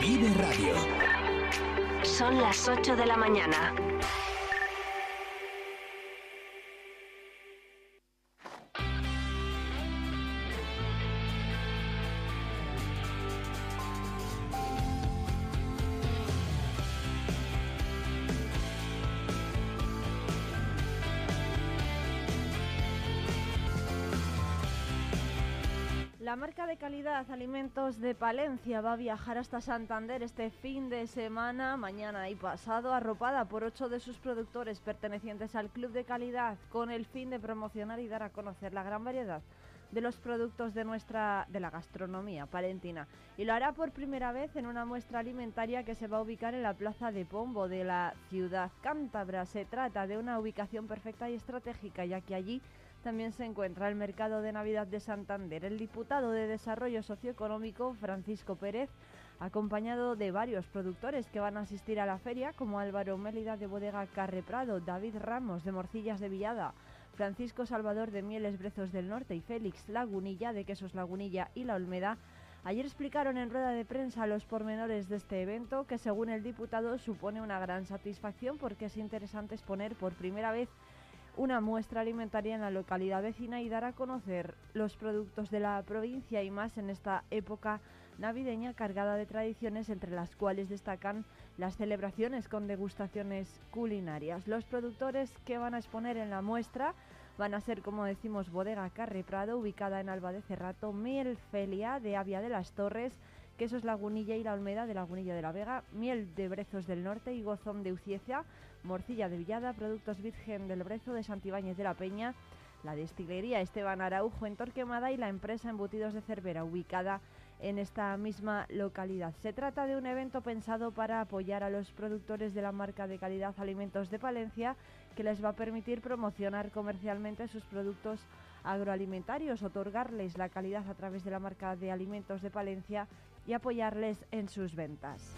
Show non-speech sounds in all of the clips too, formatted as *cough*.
Vive Radio. Son las 8 de la mañana. Calidad Alimentos de Palencia va a viajar hasta Santander este fin de semana, mañana y pasado, arropada por ocho de sus productores pertenecientes al Club de Calidad, con el fin de promocionar y dar a conocer la gran variedad de los productos de nuestra de la gastronomía palentina y lo hará por primera vez en una muestra alimentaria que se va a ubicar en la Plaza de Pombo de la ciudad cántabra. Se trata de una ubicación perfecta y estratégica, ya que allí también se encuentra el mercado de Navidad de Santander. El diputado de Desarrollo Socioeconómico, Francisco Pérez, acompañado de varios productores que van a asistir a la feria, como Álvaro Mélida de Bodega Carre Prado, David Ramos de Morcillas de Villada, Francisco Salvador de Mieles Brezos del Norte y Félix Lagunilla de Quesos Lagunilla y La Olmeda, Ayer explicaron en rueda de prensa los pormenores de este evento que según el diputado supone una gran satisfacción porque es interesante exponer por primera vez una muestra alimentaria en la localidad vecina y dar a conocer los productos de la provincia y más en esta época navideña cargada de tradiciones entre las cuales destacan las celebraciones con degustaciones culinarias. Los productores que van a exponer en la muestra van a ser, como decimos, Bodega Carre Prado, ubicada en Alba de Cerrato, Miel Felia de Avia de las Torres, Quesos Lagunilla y La Olmeda de Lagunilla de la Vega, Miel de Brezos del Norte y Gozón de Uciecia, Morcilla de Villada, Productos Virgen del Brezo de Santibáñez de la Peña, la destilería Esteban Araujo en Torquemada y la empresa Embutidos de Cervera, ubicada en esta misma localidad. Se trata de un evento pensado para apoyar a los productores de la marca de calidad Alimentos de Palencia, que les va a permitir promocionar comercialmente sus productos agroalimentarios, otorgarles la calidad a través de la marca de Alimentos de Palencia y apoyarles en sus ventas.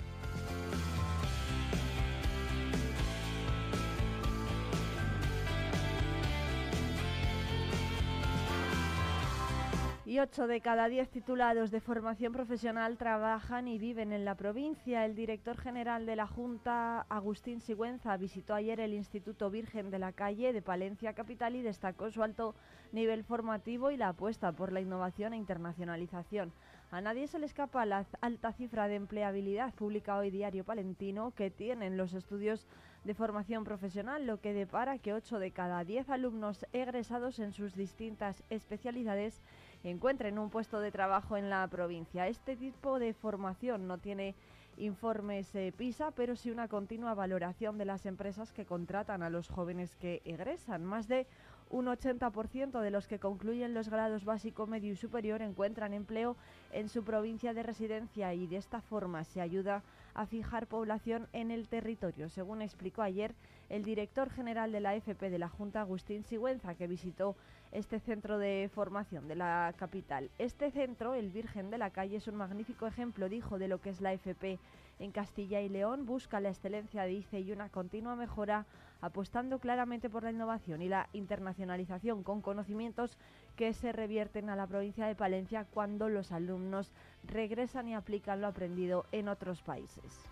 Y 8 de cada 10 titulados de formación profesional trabajan y viven en la provincia. El director general de la Junta, Agustín Sigüenza, visitó ayer el Instituto Virgen de la Calle de Palencia Capital y destacó su alto nivel formativo y la apuesta por la innovación e internacionalización. A nadie se le escapa la alta cifra de empleabilidad pública hoy diario palentino que tienen los estudios de formación profesional, lo que depara que 8 de cada 10 alumnos egresados en sus distintas especialidades encuentren un puesto de trabajo en la provincia. Este tipo de formación no tiene informes eh, PISA, pero sí una continua valoración de las empresas que contratan a los jóvenes que egresan. Más de un 80% de los que concluyen los grados básico, medio y superior encuentran empleo en su provincia de residencia y de esta forma se ayuda a fijar población en el territorio, según explicó ayer el director general de la FP de la Junta, Agustín Sigüenza, que visitó este centro de formación de la capital. Este centro, el Virgen de la Calle, es un magnífico ejemplo, dijo, de lo que es la FP en Castilla y León, busca la excelencia, dice, y una continua mejora, apostando claramente por la innovación y la internacionalización con conocimientos que se revierten a la provincia de Palencia cuando los alumnos regresan y aplican lo aprendido en otros países.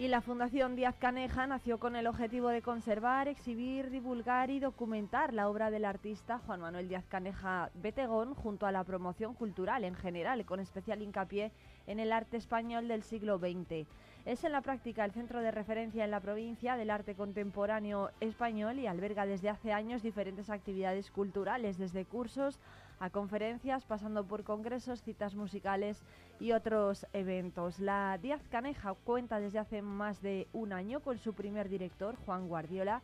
Y la Fundación Díaz Caneja nació con el objetivo de conservar, exhibir, divulgar y documentar la obra del artista Juan Manuel Díaz Caneja Betegón junto a la promoción cultural en general, con especial hincapié en el arte español del siglo XX. Es en la práctica el centro de referencia en la provincia del arte contemporáneo español y alberga desde hace años diferentes actividades culturales, desde cursos a conferencias, pasando por congresos, citas musicales y otros eventos. La Díaz Caneja cuenta desde hace más de un año con su primer director, Juan Guardiola,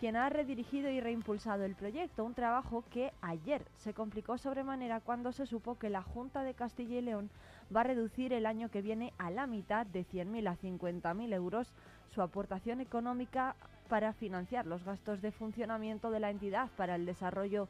quien ha redirigido y reimpulsado el proyecto, un trabajo que ayer se complicó sobremanera cuando se supo que la Junta de Castilla y León va a reducir el año que viene a la mitad de 100.000 a 50.000 euros su aportación económica para financiar los gastos de funcionamiento de la entidad para el desarrollo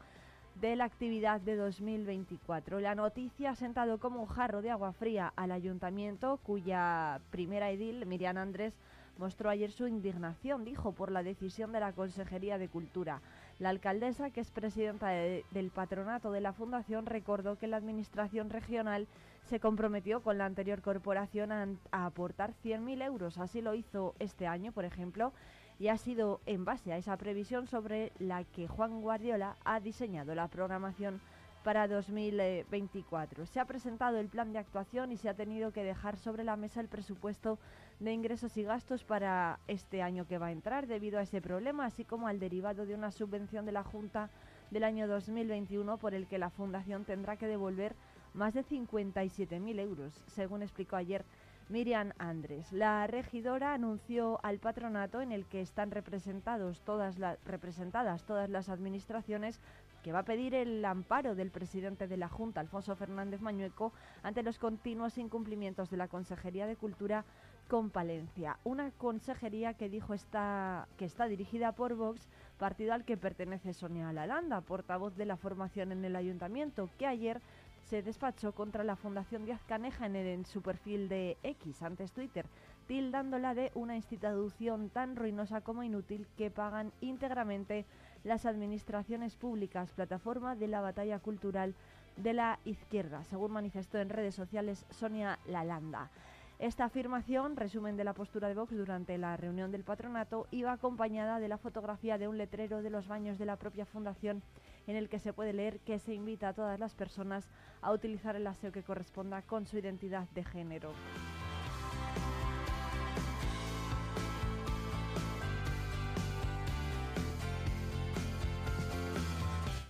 de la actividad de 2024. La noticia ha sentado como un jarro de agua fría al ayuntamiento, cuya primera edil, Miriam Andrés, mostró ayer su indignación, dijo, por la decisión de la Consejería de Cultura. La alcaldesa, que es presidenta del patronato de la Fundación, recordó que la Administración regional se comprometió con la anterior corporación a, a aportar 100.000 euros. Así lo hizo este año, por ejemplo, y ha sido en base a esa previsión sobre la que Juan Guardiola ha diseñado la programación para 2024. Se ha presentado el plan de actuación y se ha tenido que dejar sobre la mesa el presupuesto de ingresos y gastos para este año que va a entrar debido a ese problema, así como al derivado de una subvención de la Junta del año 2021 por el que la Fundación tendrá que devolver más de 57.000 euros, según explicó ayer Miriam Andrés. La regidora anunció al patronato en el que están representados todas representadas todas las administraciones que va a pedir el amparo del presidente de la Junta, Alfonso Fernández Mañueco, ante los continuos incumplimientos de la Consejería de Cultura con Palencia. Una consejería que dijo está, que está dirigida por Vox, partido al que pertenece Sonia Lalanda, portavoz de la formación en el ayuntamiento, que ayer se despachó contra la Fundación Díaz Caneja en, su perfil de X, antes Twitter, tildándola de una institución tan ruinosa como inútil que pagan íntegramente las administraciones públicas, plataforma de la batalla cultural de la izquierda, según manifestó en redes sociales Sonia Lalanda. Esta afirmación, resumen de la postura de Vox durante la reunión del patronato, iba acompañada de la fotografía de un letrero de los baños de la propia fundación en el que se puede leer que se invita a todas las personas a utilizar el aseo que corresponda con su identidad de género.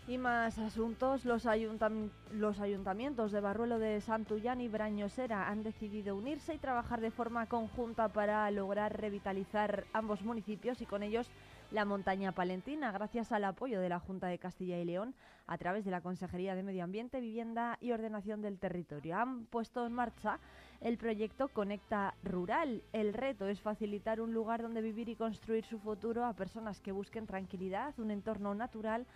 Y más asuntos, los, los, ayuntamientos de Barruelo de Santullán y Brañosera han decidido unirse y trabajar de forma conjunta para lograr revitalizar ambos municipios y con ellos la montaña palentina, gracias al apoyo de la Junta de Castilla y León a través de la Consejería de Medio Ambiente, Vivienda y Ordenación del Territorio. Han puesto en marcha el proyecto Conecta Rural. El reto es facilitar un lugar donde vivir y construir su futuro a personas que busquen tranquilidad, un entorno natural,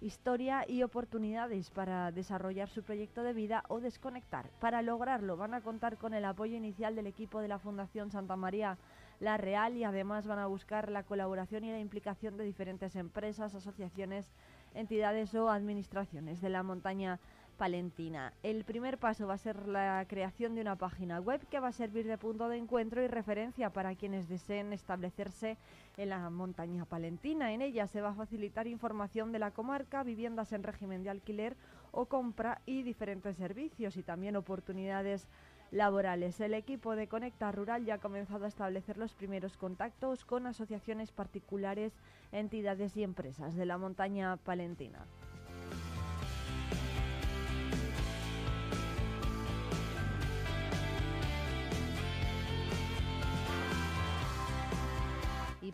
historia y oportunidades para desarrollar su proyecto de vida o desconectar. Para lograrlo van a contar con el apoyo inicial del equipo de la Fundación Santa María la Real y además van a buscar la colaboración y la implicación de diferentes empresas, asociaciones, entidades o administraciones de la montaña palentina. El primer paso va a ser la creación de una página web que va a servir de punto de encuentro y referencia para quienes deseen establecerse en la montaña palentina. En ella se va a facilitar información de la comarca, viviendas en régimen de alquiler o compra y diferentes servicios y también oportunidades laborales. El equipo de Conecta Rural ya ha comenzado a establecer los primeros contactos con asociaciones particulares, entidades y empresas de la montaña palentina.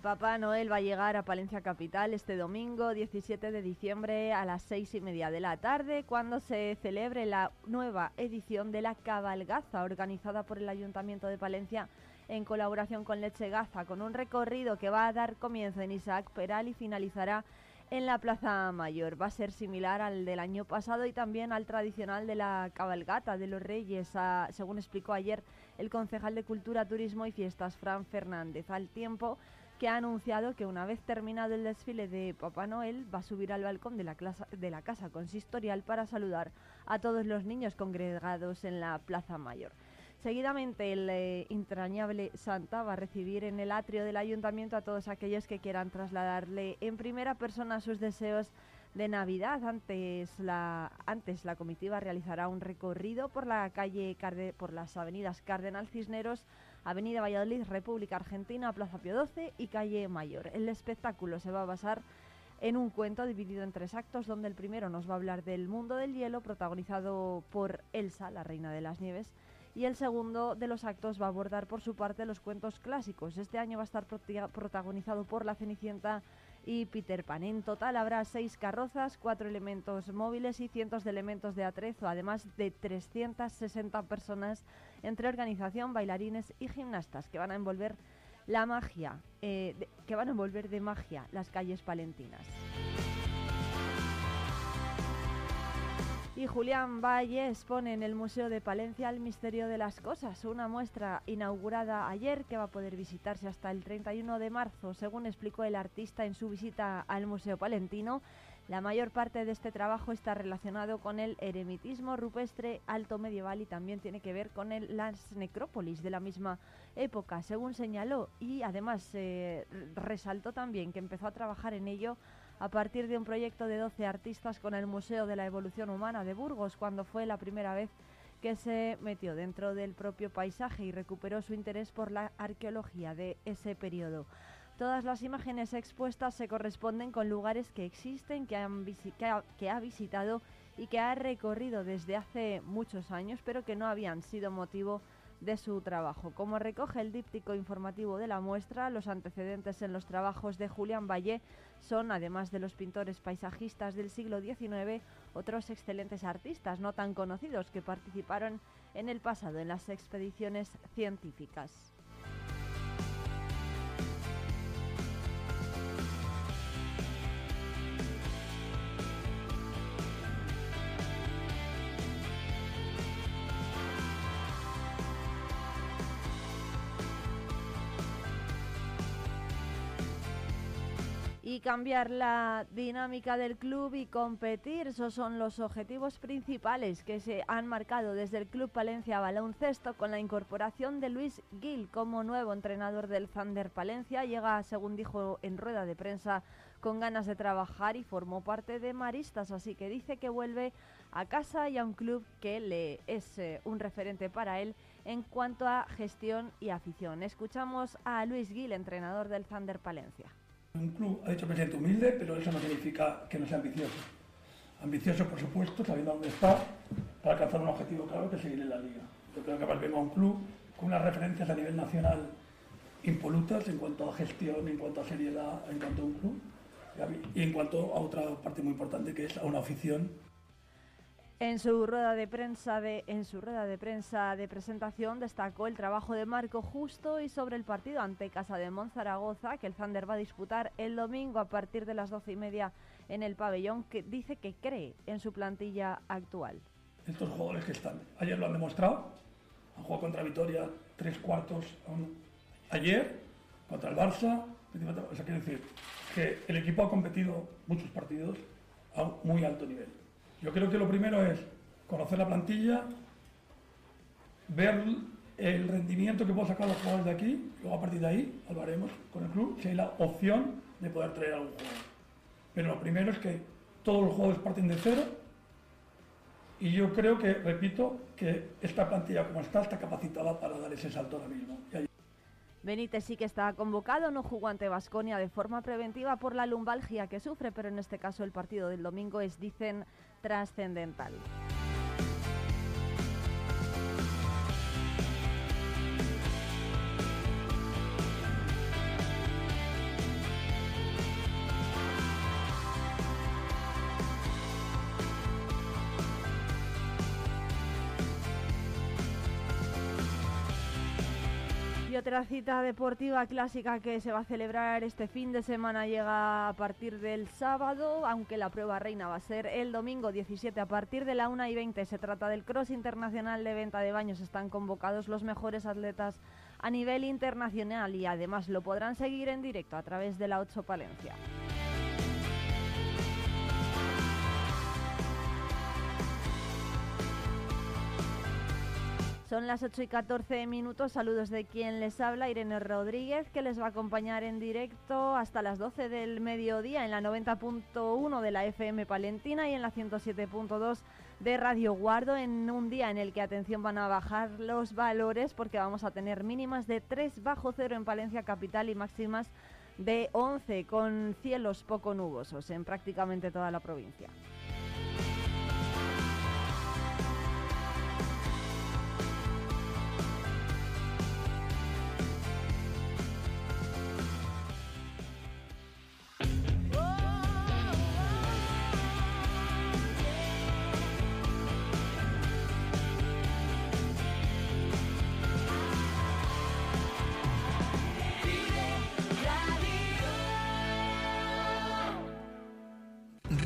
Papá Noel va a llegar a Palencia Capital este domingo 17 de diciembre a las seis y media de la tarde cuando se celebre la nueva edición de la cabalgaza organizada por el Ayuntamiento de Palencia en colaboración con Leche Gaza con un recorrido que va a dar comienzo en Isaac Peral y finalizará en la Plaza Mayor. Va a ser similar al del año pasado y también al tradicional de la cabalgata de los Reyes, según explicó ayer el concejal de Cultura, Turismo y Fiestas, Fran Fernández. Al tiempo que ha anunciado que una vez terminado el desfile de Papá Noel va a subir al balcón de la, de la casa consistorial para saludar a todos los niños congregados en la Plaza Mayor. Seguidamente el eh, Santa va a recibir en el atrio del ayuntamiento a todos aquellos que quieran trasladarle en primera persona sus deseos de Navidad. Antes la, antes la comitiva realizará un recorrido por la calle por las avenidas Cardenal Cisneros, Avenida Valladolid, República Argentina, Plaza Pio XII y Calle Mayor. El espectáculo se va a basar en un cuento dividido en tres actos, donde el primero nos va a hablar del mundo del hielo, protagonizado por Elsa, la reina de las nieves, y el segundo de los actos va a abordar por su parte los cuentos clásicos. Este año va a estar protagonizado por La Cenicienta y Peter Pan. En total habrá seis carrozas, cuatro elementos móviles y cientos de elementos de atrezo, además de 360 personas entre organización, bailarines y gimnastas que van a envolver la magia, eh, que van a envolver de magia las calles palentinas. Y Julián Valle expone en el Museo de Palencia el misterio de las cosas, una muestra inaugurada ayer que va a poder visitarse hasta el 31 de marzo, según explicó el artista en su visita al Museo Palentino. La mayor parte de este trabajo está relacionado con el eremitismo rupestre alto medieval y también tiene que ver con el, las necrópolis de la misma época, según señaló, y además eh, resaltó también que empezó a trabajar en ello a partir de un proyecto de 12 artistas con el Museo de la Evolución Humana de Burgos, cuando fue la primera vez que se metió dentro del propio paisaje y recuperó su interés por la arqueología de ese periodo. Todas las imágenes expuestas se corresponden con lugares que existen, que, ha visitado y que ha recorrido desde hace muchos años, pero que no habían sido motivo su trabajo. Como recoge el díptico informativo de la muestra, los antecedentes en los trabajos de Julián Valle son, además de los pintores paisajistas del siglo XIX, otros excelentes artistas no tan conocidos que participaron en el pasado en las expediciones científicas. Cambiar la dinámica del club y competir. Esos son los objetivos principales que se han marcado desde el Club Palencia Baloncesto con la incorporación de Luis Gil como nuevo entrenador del Thunder Palencia. Llega, según dijo en rueda de prensa, con ganas de trabajar y formó parte de Maristas, así que dice que vuelve a casa y a un club que le es eh, un referente para él en cuanto a gestión y afición. Escuchamos a Luis Gil, entrenador del Thunder Palencia. Un club, ha dicho presidente, humilde, pero eso no significa que no sea ambicioso. Ambicioso, por supuesto, sabiendo dónde está, para alcanzar un objetivo claro que es seguir en la liga. Yo creo que vengo a un club con unas referencias a nivel nacional impolutas en cuanto a gestión, en cuanto a seriedad, en cuanto a un club y en cuanto a otra parte muy importante que es a una afición en su rueda de prensa de en su rueda de prensa de presentación destacó el trabajo de Marco Justo y sobre el partido ante Casa de Monzaragoza que el Thunder va a disputar el domingo a partir de las doce y media en el pabellón que dice que cree en su plantilla actual. Estos jugadores que están, ayer lo han demostrado, han jugado contra Vitoria tres cuartos ayer contra el Barça, o quiere decir que el equipo ha competido muchos partidos a un muy alto nivel. Yo creo que lo primero es conocer la plantilla, ver el rendimiento que puedo sacar los jugadores de aquí, luego a partir de ahí hablaremos con el club si hay la opción de poder traer a un jugador. Pero lo primero es que todos los jugadores parten de cero y yo creo que, repito, que esta plantilla como está está capacitada para dar ese salto ahora mismo. Benítez sí que está convocado, no jugó ante Vasconia de forma preventiva por la lumbalgia que sufre, pero en este caso el partido del domingo es, dicen, trascendental. Otra cita deportiva clásica que se va a celebrar este fin de semana llega a partir del sábado, aunque la prueba reina va a ser el domingo 17 a partir de la 1 y 20. Se trata del Cross Internacional de Venta de Baños. Están convocados los mejores atletas a nivel internacional y además lo podrán seguir en directo a través de la 8 Palencia. Son las 8 y 14 minutos. Saludos de quien les habla, Irene Rodríguez, que les va a acompañar en directo hasta las 12 del mediodía en la 90.1 de la FM Palentina y en la 107.2 de Radio Guardo en un día en el que, atención, van a bajar los valores porque vamos a tener mínimas de 3 bajo cero en Palencia Capital y máximas de 11 con cielos poco nubosos en prácticamente toda la provincia.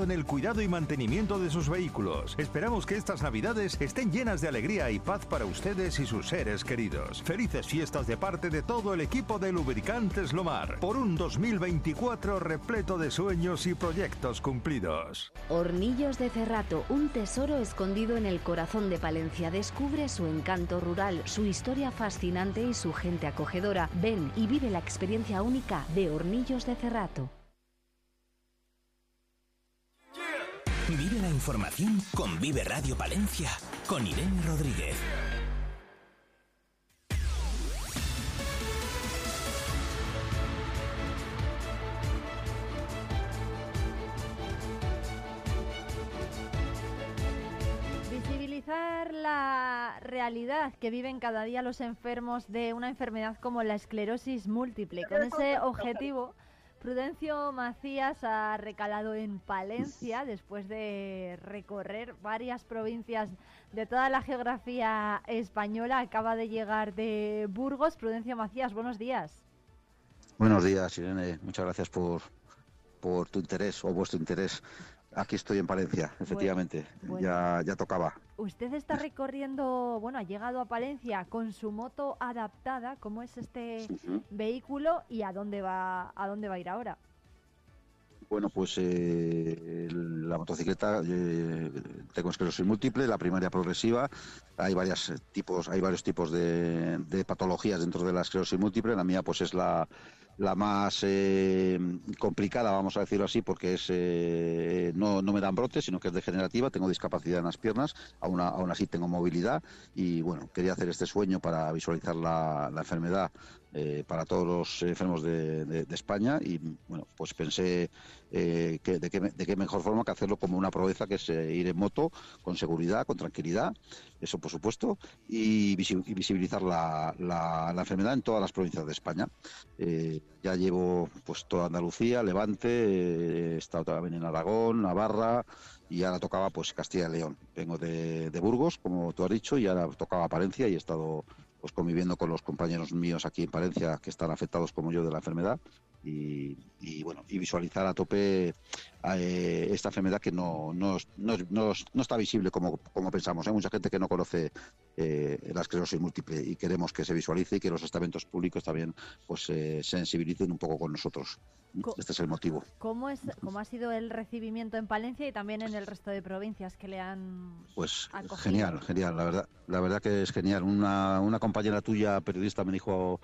en el cuidado y mantenimiento de sus vehículos. Esperamos que estas navidades estén llenas de alegría y paz para ustedes y sus seres queridos. Felices fiestas de parte de todo el equipo de Lubricantes Lomar, por un 2024 repleto de sueños y proyectos cumplidos. Hornillos de Cerrato, un tesoro escondido en el corazón de Palencia. Descubre su encanto rural, su historia fascinante y su gente acogedora. Ven y vive la experiencia única de Hornillos de Cerrato. Vive la información con Vive Radio Palencia, con Irene Rodríguez. Visibilizar la realidad que viven cada día los enfermos de una enfermedad como la esclerosis múltiple. Con ese objetivo Prudencio Macías ha recalado en Palencia después de recorrer varias provincias de toda la geografía española. Acaba de llegar de Burgos. Prudencio Macías, buenos días. Buenos días, Irene. Muchas gracias por, por tu interés o vuestro interés Aquí estoy en Palencia, efectivamente. Ya, ya tocaba. Usted está *laughs* recorriendo, bueno, ha llegado a Palencia con su moto adaptada. ¿Cómo es este vehículo y a dónde va, a dónde va a ir ahora? Bueno, pues eh, la motocicleta eh, tengo esclerosis múltiple, la primaria progresiva. Hay varios tipos, hay varios tipos de, de patologías dentro de la esclerosis múltiple. La mía, pues es la la más eh, complicada, vamos a decirlo así, porque es eh, no, no, me dan brotes, sino que es degenerativa, tengo discapacidad en las piernas, aún, aún así tengo movilidad y bueno, quería hacer este sueño para visualizar la, la enfermedad eh, para todos los enfermos de, España y bueno, pues pensé eh, que de, qué, de, qué, mejor forma que hacerlo como una proeza que es eh, ir en moto con seguridad, con tranquilidad, eso por supuesto, y, visibilizar la, la, enfermedad en todas las provincias de España. ya llevo pues toda Andalucía, Levante, he estado también en Aragón, Navarra, y ahora tocaba pues Castilla y León. Vengo de, de, Burgos, como tú has dicho, y ahora tocaba Palencia y he estado pues conviviendo con los compañeros míos aquí en Palencia que están afectados como yo de la enfermedad y, bueno y visualizar a tope eh, esta enfermedad que no, no, no, no, está visible como, como pensamos. Hay mucha gente que no conoce eh, la esclerosis múltiple y queremos que se visualice y que los estamentos públicos también pues eh, sensibilicen un poco con nosotros. Este es el motivo. ¿Cómo, es, ¿Cómo ha sido el recibimiento en Palencia y también en el resto de provincias que le han Pues genial, genial, la verdad, la verdad que es genial. Una, una compañera tuya, periodista, me dijo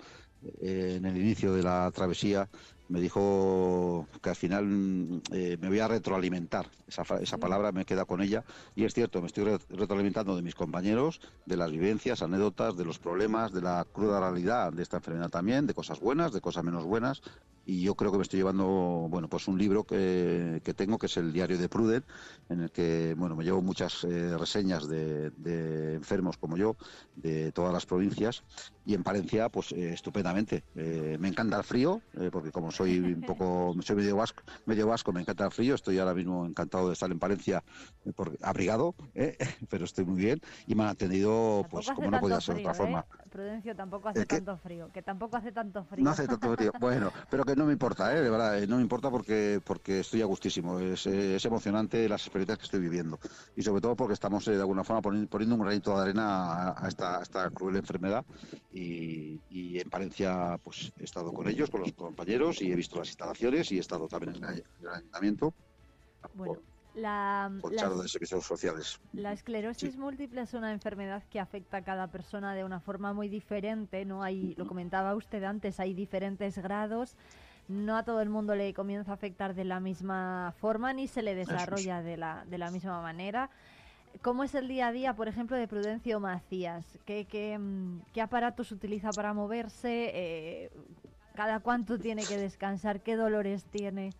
eh, en el inicio de la travesía, me dijo que al final mm, eh, me voy a retroalimentar. Esa, esa palabra me queda con ella. Y es cierto, me estoy retroalimentando de mis compañeros, de las vivencias, anécdotas, de los problemas, de la cruda realidad de esta enfermedad también, de cosas buenas, de cosas menos buenas y yo creo que me estoy llevando, bueno, pues un libro que, que tengo, que es el diario de Pruden, en el que, bueno, me llevo muchas eh, reseñas de, de, enfermos como yo, de todas las provincias, y en Palencia, pues eh, estupendamente. Eh, me encanta el frío, porque como soy un poco, *laughs* soy medio vasco, medio vasco, me encanta el frío, estoy ahora mismo encantado de estar en Palencia por, abrigado, *laughs* pero estoy muy bien, y me han atendido, pues como no podía ser de otra forma. Prudencio, tampoco hace tanto frío, que tampoco hace tanto frío. No hace tanto frío, *laughs* bueno, pero que no me importa, ¿eh? de verdad, eh, no me importa porque, porque estoy a gustísimo. Es, es emocionante las experiencias que estoy viviendo. Y sobre todo porque estamos eh, de alguna forma poniendo, un granito de arena a, esta, esta, cruel enfermedad. Y, y, en Palencia pues he estado con ellos, con los compañeros, y he visto las instalaciones y he estado también en el, ayuntamiento. Bueno. La, la, de servicios sociales. La esclerosis múltiple es una enfermedad que afecta a cada persona de una forma muy diferente, ¿no? Hay, lo comentaba usted antes, hay diferentes grados no a todo el mundo le comienza a afectar de la misma forma ni se le desarrolla de la, de la misma manera. ¿Cómo es el día a día, por ejemplo, de Prudencio Macías? ¿Qué, qué, mm, qué aparatos utiliza para moverse? Eh, ¿Cada cuánto tiene que descansar? ¿Qué dolores tiene?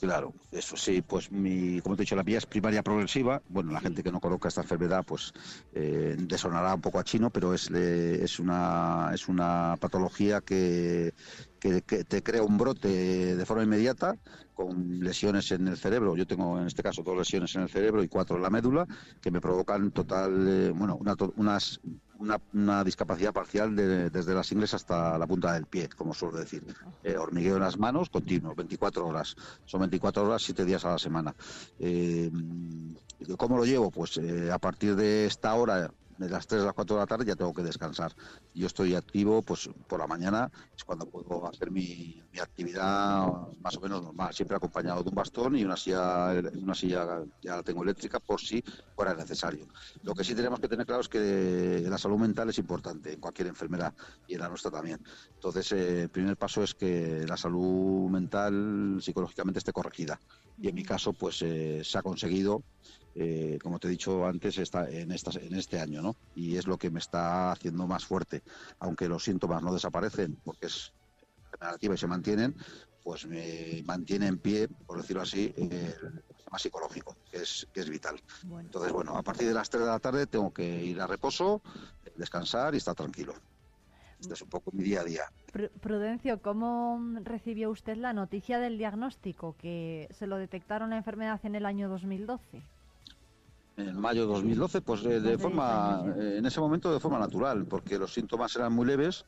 Claro, eso sí, pues mi, como te he dicho, la vía es primaria progresiva. Bueno, la gente que no conozca esta enfermedad, pues eh, un poco a chino, pero es, es, una, es una patología que, que, te crea un brote de forma inmediata con lesiones en el cerebro. Yo tengo en este caso dos lesiones en el cerebro y cuatro en la médula que me provocan total, eh, bueno, una, unas una, discapacidad parcial desde las ingles hasta la punta del pie, como suelo decir. Eh, hormigueo en las manos continuo, 24 horas. Son 24 horas, 7 días a la semana. Eh, ¿Cómo lo llevo? Pues eh, a partir de esta hora de las 3 a las 4 de la tarde ya tengo que descansar. Yo estoy activo pues por la mañana, es cuando puedo hacer mi, actividad más o menos normal, siempre acompañado de un bastón y una silla, una silla ya la tengo eléctrica por si fuera necesario. Lo que sí tenemos que tener claro es que la salud mental es importante en cualquier enfermedad y en la nuestra también. Entonces, eh, el primer paso es que la salud mental psicológicamente esté corregida. Y en mi caso, pues eh, se ha conseguido eh, como te he dicho antes, está en, en este año, ¿no? Y es lo que me está haciendo más fuerte. Aunque los síntomas no desaparecen, porque es negativa y se mantienen, pues me mantiene en pie, por decirlo así, el sistema psicológico, que es, que es vital. Entonces, bueno, a partir de las 3 de la tarde tengo que ir a reposo, descansar y estar tranquilo. Este es un poco mi día a día. Prudencio, ¿cómo recibió usted la noticia del diagnóstico que se lo detectaron la enfermedad en el año 2012? En mayo de 2012, pues eh, de, forma, eh, en ese momento de forma natural, porque los síntomas eran muy leves,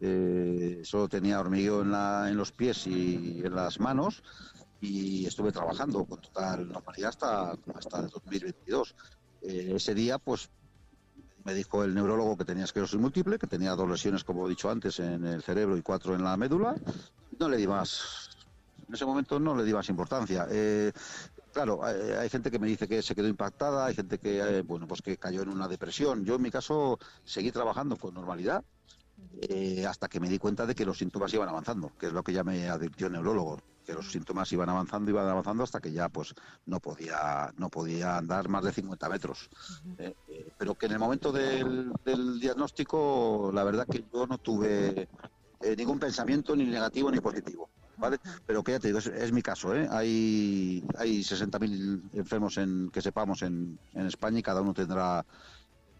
eh, solo tenía hormigueo en, la, en los pies y en las manos y estuve trabajando con total normalidad hasta, hasta el 2022. ese día, pues me dijo el neurólogo que tenía esclerosis múltiple, que tenía dos lesiones, como he dicho antes, en el cerebro y cuatro en la médula. No le di más, en ese momento no le di más importancia. Claro, hay, gente que me dice que se quedó impactada, hay gente que, eh, bueno, pues que cayó en una depresión. Yo, en mi caso, seguí trabajando con normalidad eh, hasta que me di cuenta de que los síntomas iban avanzando, que es lo que ya me advirtió el neurólogo, que los síntomas iban avanzando, iban avanzando hasta que ya, pues, no podía, no podía andar más de 50 metros. Eh, pero que en el momento del, del diagnóstico, la verdad que yo no tuve ningún pensamiento ni negativo ni positivo. ¿Vale? Pero que ya te digo, es, mi caso, ¿eh? Hay, hay 60.000 enfermos en, que sepamos en, en España y cada uno tendrá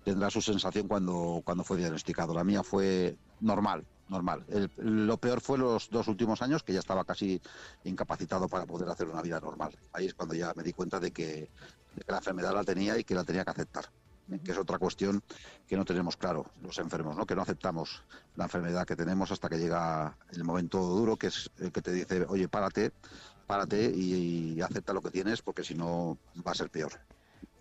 tendrá su sensación cuando, cuando fue diagnosticado. La mía fue normal, normal. lo peor fue los dos últimos años, que ya estaba casi incapacitado para poder hacer una vida normal. Ahí es cuando ya me di cuenta de que la enfermedad la tenía y que la tenía que aceptar que es otra cuestión que no tenemos claro los enfermos, ¿no? que no aceptamos la enfermedad que tenemos hasta que llega el momento duro, que es el que te dice, oye, párate, párate y, acepta lo que tienes, porque si no va a ser peor.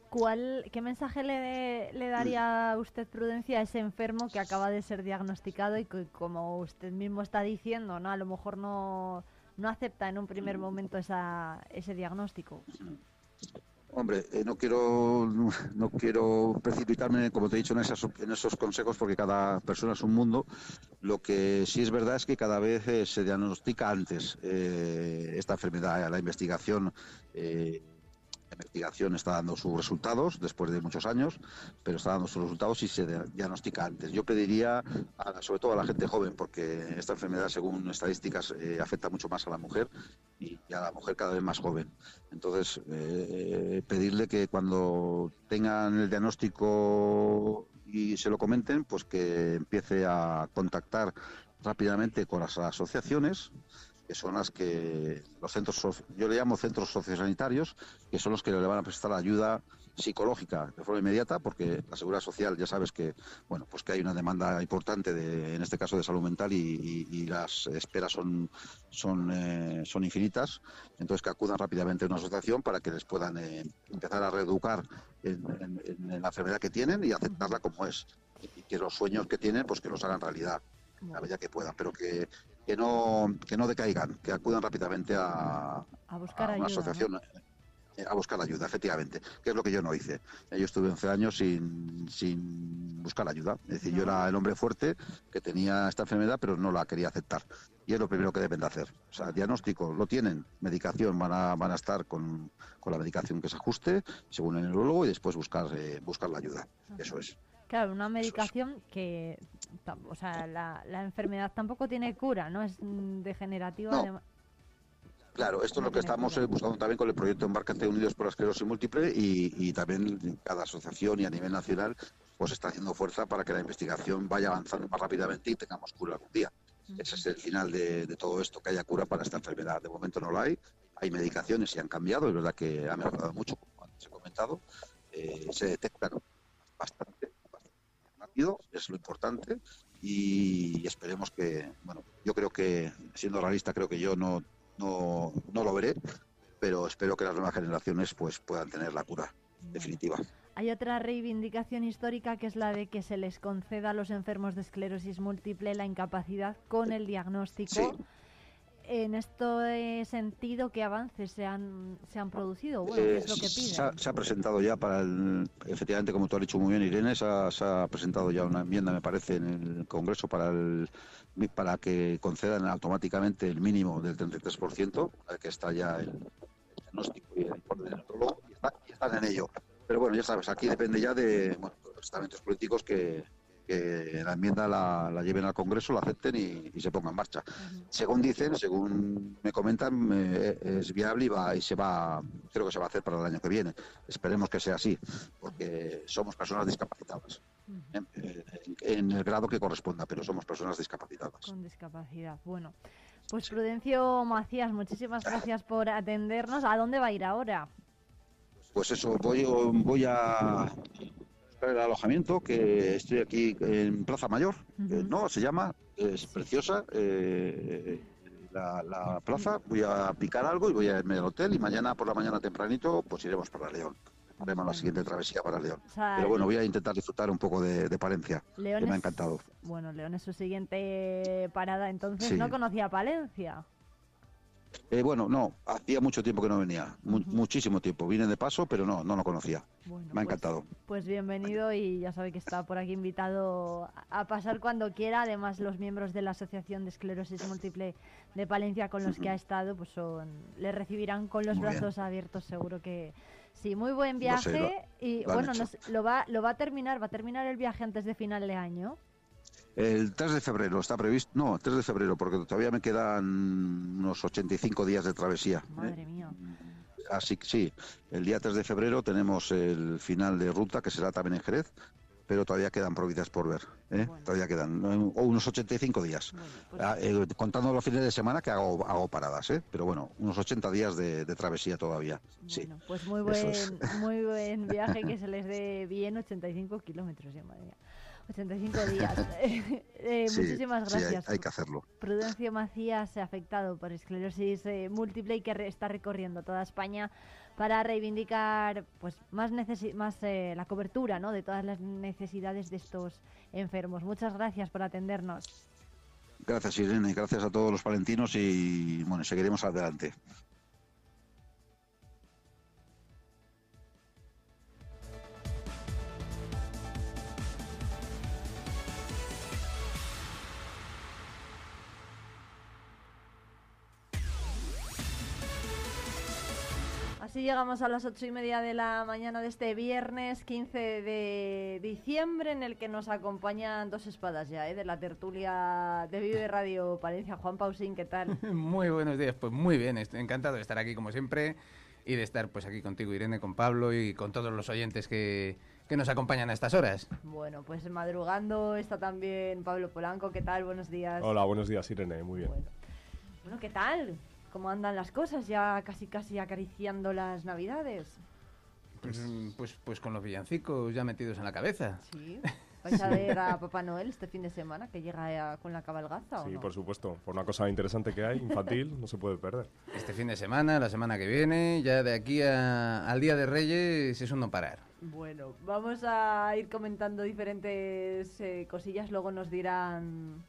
¿Cuál, ¿Qué mensaje le, le daría usted, Prudencia, a ese enfermo que acaba de ser diagnosticado y que, como usted mismo está diciendo, ¿no? a lo mejor no, no acepta en un primer momento esa, ese diagnóstico? Hombre, eh, no quiero *laughs* no quiero precipitarme, como te he dicho, en, en esos consejos porque cada persona es un mundo. Lo que sí es verdad es que cada vez eh, se diagnostica antes eh, esta enfermedad. La investigación investigación está dando sus resultados después de muchos años, pero está dando sus resultados y se diagnostica antes. Yo pediría, sobre todo a la gente joven, porque esta enfermedad, según estadísticas, eh, afecta mucho más a la mujer y, a la mujer cada vez más joven. Entonces, eh, pedirle que cuando tengan el diagnóstico y se lo comenten, pues que empiece a contactar rápidamente con las asociaciones que son las que los centros, yo le llamo centros sociosanitarios, que son los que le van a prestar ayuda psicológica de forma inmediata, porque la seguridad social ya sabes que, bueno, pues que hay una demanda importante de, en este caso de salud mental y, las esperas son son eh, son infinitas, entonces que acudan rápidamente a una asociación para que les puedan eh, empezar a reeducar en, en, la enfermedad que tienen y aceptarla como es. Y que los sueños que tienen, pues que los hagan realidad la medida que puedan, pero que que no, que no decaigan, que acudan rápidamente a, a buscar una asociación. Eh, a buscar ayuda, efectivamente, que es lo que yo no hice. Yo estuve 11 años sin, sin buscar ayuda. Es decir, yo era el hombre fuerte que tenía esta enfermedad, pero no la quería aceptar. Y es lo primero que deben de hacer. O sea, diagnóstico lo tienen, medicación van a, van a estar con, con la medicación que se ajuste, según el neurólogo, y después buscar, eh, buscar la ayuda. Eso es. Claro, una medicación que, o sea, la, la, enfermedad tampoco tiene cura, ¿no? Es degenerativa. Claro, esto es lo que estamos eh, buscando también con el proyecto Embarcante Unidos por la Esclerosis Múltiple y, y, también cada asociación y a nivel nacional pues está haciendo fuerza para que la investigación vaya avanzando más rápidamente y tengamos cura algún día. Ese es el final de, todo esto, que haya cura para esta enfermedad. De momento no la hay, hay medicaciones y han cambiado, es verdad que ha mejorado mucho, como antes he comentado, eh, se detectan bastante es lo importante y esperemos que, bueno, yo creo que, siendo realista, creo que yo no, no, no lo veré, pero espero que las nuevas generaciones pues puedan tener la cura definitiva. Hay otra reivindicación histórica que es la de que se les conceda a los enfermos de esclerosis múltiple la incapacidad con el diagnóstico en este sentido, ¿qué avances se han, se han producido? Bueno, ¿qué es lo que piden? Se ha, presentado ya para el, efectivamente, como tú has dicho muy bien, Irene, se ha, presentado ya una enmienda, me parece, en el Congreso para el, para que concedan automáticamente el mínimo del 33%, que está ya el, diagnóstico y el informe del neutrólogo, y, están en ello. Pero bueno, ya sabes, aquí depende ya de los estamentos políticos que, que la enmienda la, lleven al Congreso, la acepten y, se ponga en marcha. Según dicen, según me comentan, es viable y, va, y se va, creo que se va a hacer para el año que viene. Esperemos que sea así, porque somos personas discapacitadas. en, el grado que corresponda, pero somos personas discapacitadas. Con discapacidad, bueno. Pues Prudencio Macías, muchísimas gracias por atendernos. ¿A dónde va a ir ahora? Pues eso, voy, voy a el alojamiento, que estoy aquí en Plaza Mayor, no, se llama, es preciosa. Eh, la, plaza, voy a picar algo y voy a irme al hotel y mañana por la mañana tempranito pues iremos para León. Haremos la siguiente travesía para León. Pero bueno, voy a intentar disfrutar un poco de, Palencia, que me ha encantado. Bueno, León es su siguiente parada, entonces no conocía Palencia. Eh, bueno, no, hacía mucho tiempo que no venía, muchísimo tiempo. Vine de paso, pero no, no lo conocía. Me ha pues, encantado. Pues bienvenido y ya sabe que está por aquí invitado a pasar cuando quiera. Además, los miembros de la Asociación de Esclerosis Múltiple de Palencia con los que ha estado, pues son, le recibirán con los brazos abiertos, seguro que sí. Muy buen viaje y bueno, lo va, lo va a terminar, va a terminar el viaje antes de final de año. El 3 de febrero está previsto, no, 3 de febrero, porque todavía me quedan unos 85 días de travesía. ¿eh? Madre mía. Así que sí, el día 3 de febrero tenemos el final de ruta, que será también en Jerez, pero todavía quedan provincias por ver. ¿eh? Todavía quedan unos 85 días. Pues ah, eh, contando los fines de semana que hago, hago paradas, ¿eh? pero bueno, unos 80 días de, travesía todavía. sí. Pues muy buen, muy buen viaje que *laughs* se les dé bien 85 kilómetros, ya madre mía. 85 días. *laughs* *laughs* Eh, muchísimas gracias. Sí, hay, que hacerlo. Prudencio Macías, afectado por esclerosis eh, múltiple y que está recorriendo toda España para reivindicar pues más, más eh, la cobertura ¿no? de todas las necesidades de estos enfermos. Muchas gracias por atendernos. Gracias Irene, gracias a todos los palentinos y bueno, seguiremos adelante. Así llegamos a las ocho y media de la mañana de este viernes 15 de diciembre, en el que nos acompañan dos espadas ya, ¿eh? de la tertulia de Vive Radio Palencia. Juan Pausín, ¿qué tal? *laughs* Muy buenos días, pues muy bien, estoy encantado de estar aquí como siempre y de estar pues aquí contigo Irene, con Pablo y con todos los oyentes que, que nos acompañan a estas horas. Bueno, pues madrugando está también Pablo Polanco, ¿qué tal? Buenos días. Hola, buenos días Irene, muy bien. Bueno, bueno ¿qué tal? ¿Cómo andan las cosas? Ya casi casi acariciando las navidades. Pues, pues, pues con los villancicos ya metidos en la cabeza. Sí. *laughs* ¿Vais a ver a Papá Noel este fin de semana que llega con la cabalgaza? Sí, por supuesto. Por una cosa interesante que hay, infantil, no se puede perder. Este fin de semana, la semana que viene, ya de aquí a- al Día de Reyes es un no parar. Bueno, vamos a ir comentando diferentes eh, cosillas. Luego nos dirán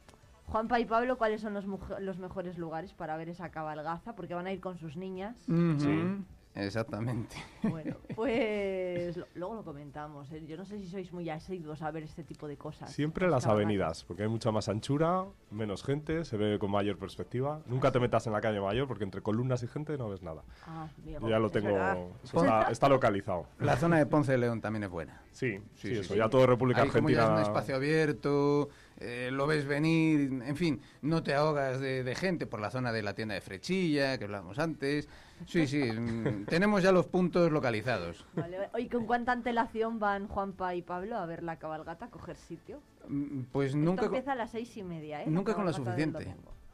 Juanpa y Pablo cuáles son los, los mejores lugares para ver esa cabalgaza, porque van a ir con sus niñas. Ujú, Exactamente. Bueno, pues lo- luego lo comentamos. ¿eh? Yo no sé si sois muy asiduos a ver este tipo de cosas. Siempre las avenidas, porque hay mucha más anchura, menos gente, se ve con mayor perspectiva. Nunca te metas en la calle mayor, porque entre columnas y gente no ves nada. Ah, Yo ya lo tengo, está, está localizado. La zona de Ponce de León también es buena. Sí, sí, eso, ya todo República como ya es Argentina. un espacio abierto, eh, lo ves venir, en fin, no te ahogas de, de gente por la zona de la tienda de Frechilla, que hablábamos antes. Sí, sí, *laughs* mm, tenemos ya los puntos localizados. Vale. Oye, ¿con cuánta antelación van Juanpa y Pablo a ver la cabalgata, a coger sitio? Mm, Pues Esto nunca, con- empieza a las seis y media, ¿eh? nunca con lo suficiente.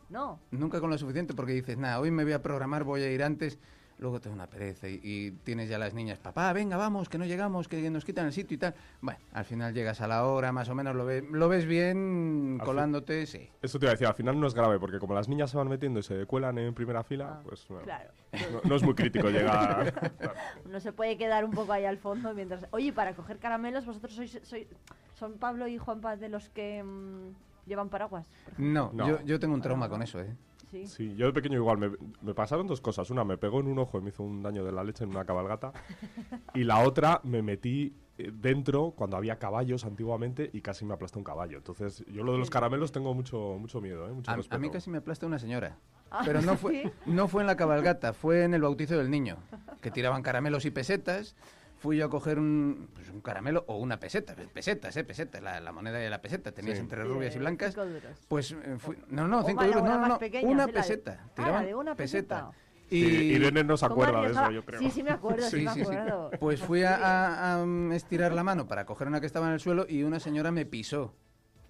No, nunca con lo suficiente porque dices, nada, hoy me voy a programar, voy a ir antes, luego te da una pereza y, y tienes ya las niñas, papá, venga, vamos, que no llegamos, que nos quitan el sitio y tal. Bueno, al final llegas a la hora, más o menos lo, ves lo ves bien, Al colándote, sí. Eso te iba a decir, al final no es grave, porque como las niñas se van metiendo y se cuelan en primera fila, pues no, Ah, claro. no- no es muy crítico llegar. claro. *laughs* uno se puede quedar un poco ahí al fondo mientras... Oye, para coger caramelos, ¿vosotros sois, sois- son Pablo y Juanpa de los que mm, llevan paraguas? No, No. Yo, yo tengo un trauma con eso, ¿eh? Sí. Sí, yo de pequeño igual, me, me pasaron dos cosas. Una, me pegó en un ojo y me hizo un daño de la leche en una cabalgata. *laughs* y la otra, me metí eh, dentro cuando había caballos antiguamente y casi me aplastó un caballo. Entonces, yo lo de los caramelos tengo mucho, mucho miedo, ¿eh? mucho A, a mí casi me aplasta una señora. Ah, Pero no *laughs* fue, no fue en la cabalgata, fue en el bautizo del niño, que tiraban caramelos y pesetas. Fui yo a coger un, pues, un caramelo o una peseta, pesetas, eh, pesetas, la, la moneda de la peseta, tenías Sí. entre rubias y blancas. cinco duros. Pues eh, fui- no, no, cinco una no, no, no, pequeña, una la de- peseta. Ah, Tiraban de una peseta. Y, Sí, Irene no se ¿Cómo acuerda de eso, yo creo. Sí, sí me acuerdo, sí, Sí, me sí, sí. acuerdo. Pues fui a, a- a, estirar la mano para coger una que estaba en el suelo y una señora me pisó.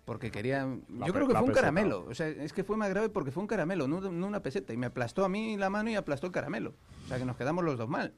Porque quería... La yo creo que fue un peseta. caramelo. O sea, es que fue más grave porque fue un caramelo, no, no una peseta. Y me aplastó a mí la mano y aplastó el caramelo. O sea, que nos quedamos los dos mal.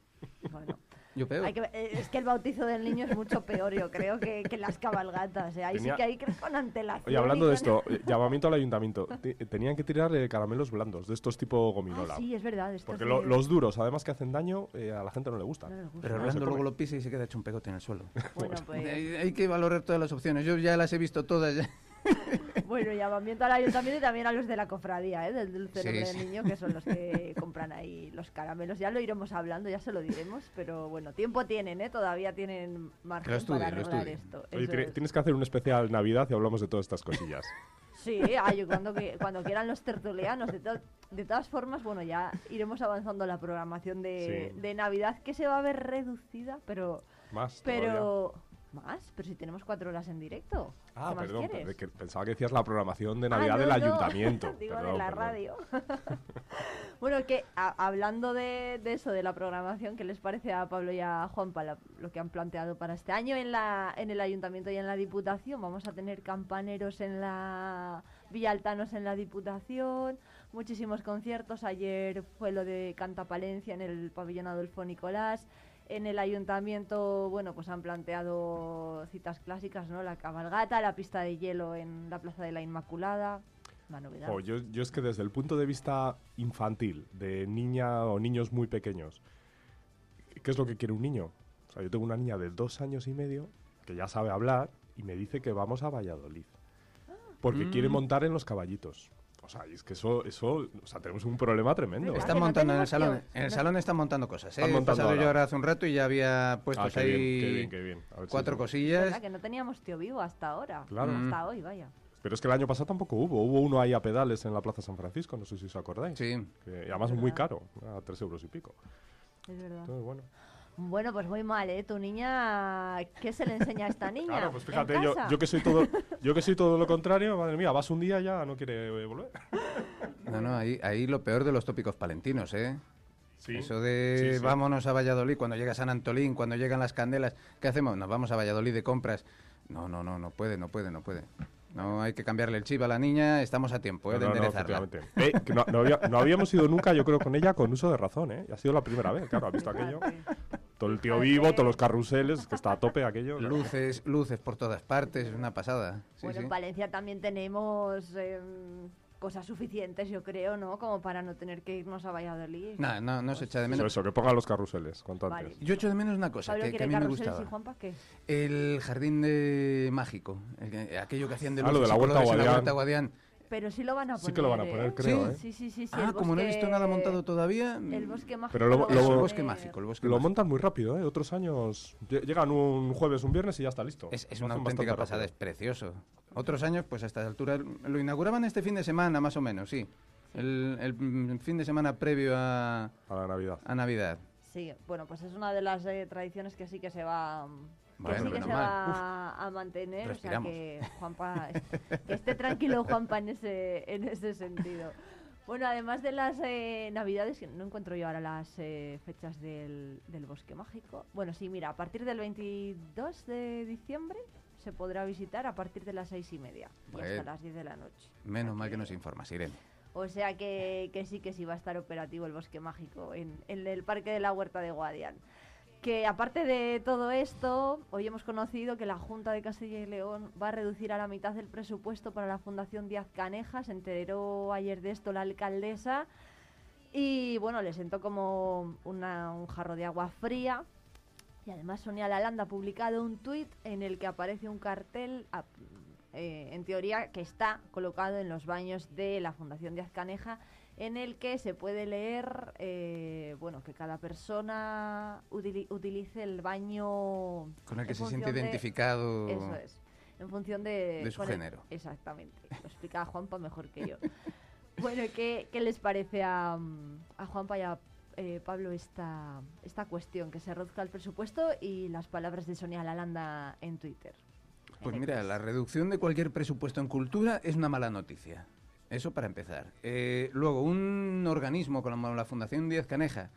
Bueno, Yo peor. hay que ver- eh, es que el bautizo del niño es mucho peor, yo creo, que, que las cabalgatas. eh. Ahí Tenía- sí que hay que ir con antelación. Oye, hablando y de esto, eh, llamamiento al ayuntamiento. Tenían que tirar eh, caramelos blandos, de estos tipo gominola. Ah, sí, es verdad. estos Porque de- los duros, además que hacen daño, eh, a la gente no le gustan. No gusta. Pero Orlando luego come. lo pisa y se queda hecho un pegote en el suelo. Bueno, pues, hay, hay que valorar todas las opciones. Yo ya las he visto todas. *laughs* bueno, llamamiento al ayuntamiento y también a los de la cofradía, ¿eh? del dulce Sí, nombre sí. del niño, que son los que *laughs* compran ahí los caramelos. Ya lo iremos hablando, ya se lo diremos, pero bueno, tiempo tienen, ¿eh? Todavía tienen margen lo estudien, para arreglar esto. Oye, es. tienes que hacer un especial Navidad y hablamos de todas estas cosillas. *laughs* Sí, ay, cuando, que- cuando quieran los tertulianos. De, to- de todas formas, bueno, ya iremos avanzando la programación de, Sí. de Navidad, que se va a ver reducida, pero... Más todavía. ¿Más? Pero si tenemos cuatro horas en directo. Ah, ¿Qué más perdón, quieres? que pensaba que decías la programación de Ah, Navidad no, del no, ayuntamiento. *laughs* Digo, de la perdón. radio. *laughs* *laughs* bueno, que a- hablando de, de eso, de la programación, ¿qué les parece a Pablo y a Juanpa la- lo que han planteado para este año en, la, en el ayuntamiento y en la diputación? Vamos a tener campaneros en la Villaltanos en la diputación, muchísimos conciertos. Ayer fue lo de Canta Palencia en el pabellón Adolfo Nicolás. En el ayuntamiento, bueno, pues han planteado citas clásicas, ¿no? La cabalgata, la pista de hielo en la Plaza de la Inmaculada. Una novedad. Yo, yo es que desde el punto de vista infantil, de niña o niños muy pequeños, ¿qué es lo que quiere un niño? O sea, yo tengo una niña de dos años y medio que ya sabe hablar y me dice que vamos a Valladolid. Porque quiere Mm. montar en los caballitos. O sea, y es que eso, eso, o sea, tenemos un problema tremendo. Están no montando en el salón. En el salón están montando cosas. ¿eh? Están He montando pasado yo ahora. hace un rato y ya había puesto Ah, qué ahí bien, qué bien, qué bien. A ver si cuatro eso- cosillas. ¿Verdad? Que no teníamos tío vivo hasta ahora. Claro. Hasta hoy, vaya. Pero es que el año pasado tampoco hubo. Hubo uno ahí a pedales en la Plaza San Francisco, no sé si os acordáis. Sí. Que, y además muy caro, a tres euros y pico. Es verdad. Entonces, bueno. Bueno, pues muy mal, ¿eh? Tu niña, ¿qué se le enseña a esta *laughs* niña? Claro, pues ¿En fíjate, yo, yo que soy todo, yo que soy todo lo *laughs* contrario, madre mía, vas un día y ya no quiere eh, volver. *laughs* No, no, ahí, ahí lo peor de los tópicos palentinos, ¿eh? Sí. Eso de Sí, sí. vámonos a Valladolid, cuando llega San Antolín, cuando llegan las candelas, ¿qué hacemos? Nos vamos a Valladolid de compras. No, no, no, no puede, no puede, no puede. No hay que cambiarle el chip a la niña, estamos a tiempo ¿eh? de No, no, no, enderezarla. Eh, no, no había- no habíamos ido nunca, yo creo, con ella con uso de razón, ¿eh? Y ha sido la primera vez, claro, ha visto aquello. Todo el tío vivo, todos los carruseles, que está a tope aquello. claro. Luces, luces por todas partes, es una pasada. Sí, bueno, sí. en Valencia también tenemos em, cosas suficientes, yo creo, ¿no? Como para no tener que irnos a Valladolid. No, no, no se echa de Eso, menos. eso, que pongan los carruseles, cuanto Vale. antes. Yo echo de menos una cosa que, que a mí me gustaba. y Juanpa, ¿qué? El jardín de mágico, el que- aquello que hacían de Ah, lo de la la Guadián. Pero sí lo van a poner. Sí que lo van a poner, ¿eh? creo, ¿Sí? ¿eh? Sí, sí, sí. sí, Ah, como no he visto nada montado todavía. El bosque mágico. Pero lo- el bosque mágico, el bosque Lo mágico. montan muy rápido, ¿eh? Otros años lle- llegan un jueves, un viernes y ya está listo. Es, es una auténtica pasada, es precioso. Otros años, pues a estas alturas, lo inauguraban este fin de semana, más o menos, sí. El, el, mm, fin de semana previo a, A la Navidad. a Navidad. Sí, bueno, pues es una de las eh, tradiciones que sí que se va. Que Bueno, sí que se va a mantener, respiramos. o sea que Juanpa, *laughs* que esté tranquilo Juanpa en ese, en ese sentido. Bueno, además de las eh, navidades, que no encuentro yo ahora las eh, fechas del, del bosque mágico. Bueno, sí, mira, a partir del 22 de diciembre se podrá visitar a partir de las seis y media y hasta las 10 de la noche. Menos mal que nos informas, Irene. O sea que, que sí que sí va a estar operativo el bosque mágico en, en el parque de la Huerta de Guadián. Que aparte de todo esto, hoy hemos conocido que la Junta de Castilla y León va a reducir a la mitad el presupuesto para la Fundación Díaz Caneja. Se enteró ayer de esto la alcaldesa. Y bueno, le sentó como una- un jarro de agua fría. Y además Sonia Lalanda ha publicado un tuit en el que aparece un cartel, eh, en teoría, que está colocado en los baños de la Fundación Díaz Caneja, en el que se puede leer, eh, bueno, que cada persona utili- utilice el baño... Con el que se siente de- identificado. Eso es. En función de... de su el- género. exactamente. Lo explica Juanpa mejor que yo. *laughs* bueno, ¿qué, qué les parece a, a Juanpa y a eh, Pablo esta, esta cuestión? Que se reduzca el presupuesto y las palabras de Sonia Lalanda en Twitter. Pues mira, la reducción de cualquier presupuesto en cultura es una mala noticia. Eso para empezar. Eh, luego, un organismo como la Fundación Díaz Caneja,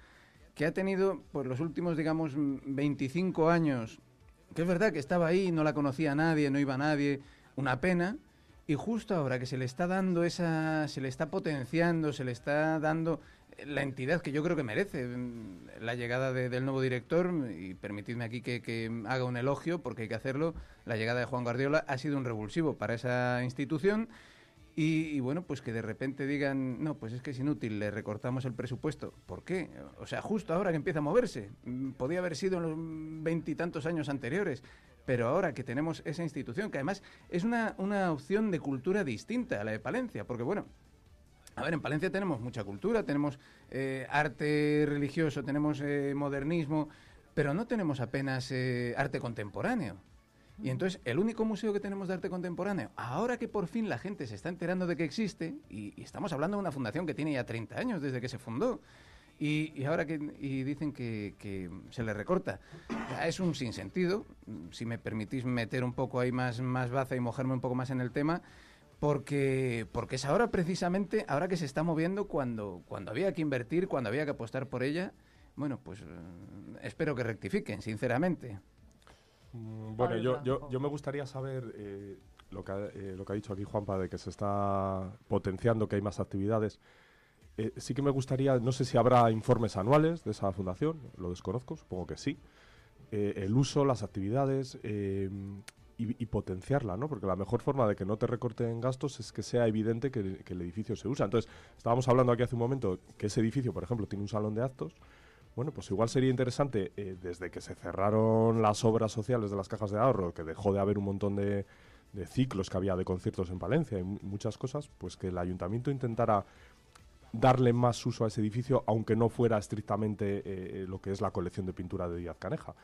que ha tenido por los últimos, digamos, mm, 25 años, que es verdad que estaba ahí, no la conocía nadie, no iba nadie, una pena, y justo ahora que se le está dando esa, se le está potenciando, se le está dando la entidad que yo creo que merece mm, la llegada de- del nuevo director, y permitidme aquí que haga un elogio, porque hay que hacerlo, la llegada de Juan Guardiola ha sido un revulsivo para esa institución, y, y bueno, pues que de repente digan, no, pues es que es inútil, le recortamos el presupuesto. ¿Por qué? O sea, justo ahora que empieza a moverse. Mm, Podía haber sido en los veintitantos años anteriores. Pero ahora que tenemos esa institución, que además es una, una opción de cultura distinta a la de Palencia, porque bueno, a ver, en Palencia tenemos mucha cultura, tenemos eh, arte religioso, tenemos eh, modernismo, pero no tenemos apenas eh, arte contemporáneo. Y entonces, el único museo que tenemos de arte contemporáneo, ahora que por fin la gente se está enterando de que existe, y, estamos hablando de una fundación que tiene ya 30 años desde que se fundó, y, ahora que y dicen que, se le recorta, es un sinsentido, si me permitís meter un poco ahí más, más baza y mojarme un poco más en el tema, porque, porque es ahora precisamente, ahora que se está moviendo cuando, cuando había que invertir, cuando había que apostar por ella, bueno, pues eh, espero que rectifiquen, sinceramente. Mm, Bueno, yo, yo, yo me gustaría saber eh, lo, que, ha- eh, lo que ha dicho aquí Juanpa de que se está potenciando, que hay más actividades. Eh, sí que me gustaría, no sé si habrá informes anuales de esa fundación, lo desconozco, supongo que sí. Eh, el uso, las actividades y, y potenciarla, ¿no? Porque la mejor forma de que no te recorten gastos es que sea evidente que, que el edificio se usa. Entonces, estábamos hablando aquí hace un momento que ese edificio, por ejemplo, tiene un salón de actos. Bueno, pues igual sería interesante, eh, desde que se cerraron las obras sociales de las cajas de ahorro, que dejó de haber un montón de, ciclos que había de conciertos en Palencia y mu- muchas cosas, pues que el ayuntamiento intentara darle más uso a ese edificio, aunque no fuera estrictamente eh, lo que es la colección de pintura de Díaz Caneja,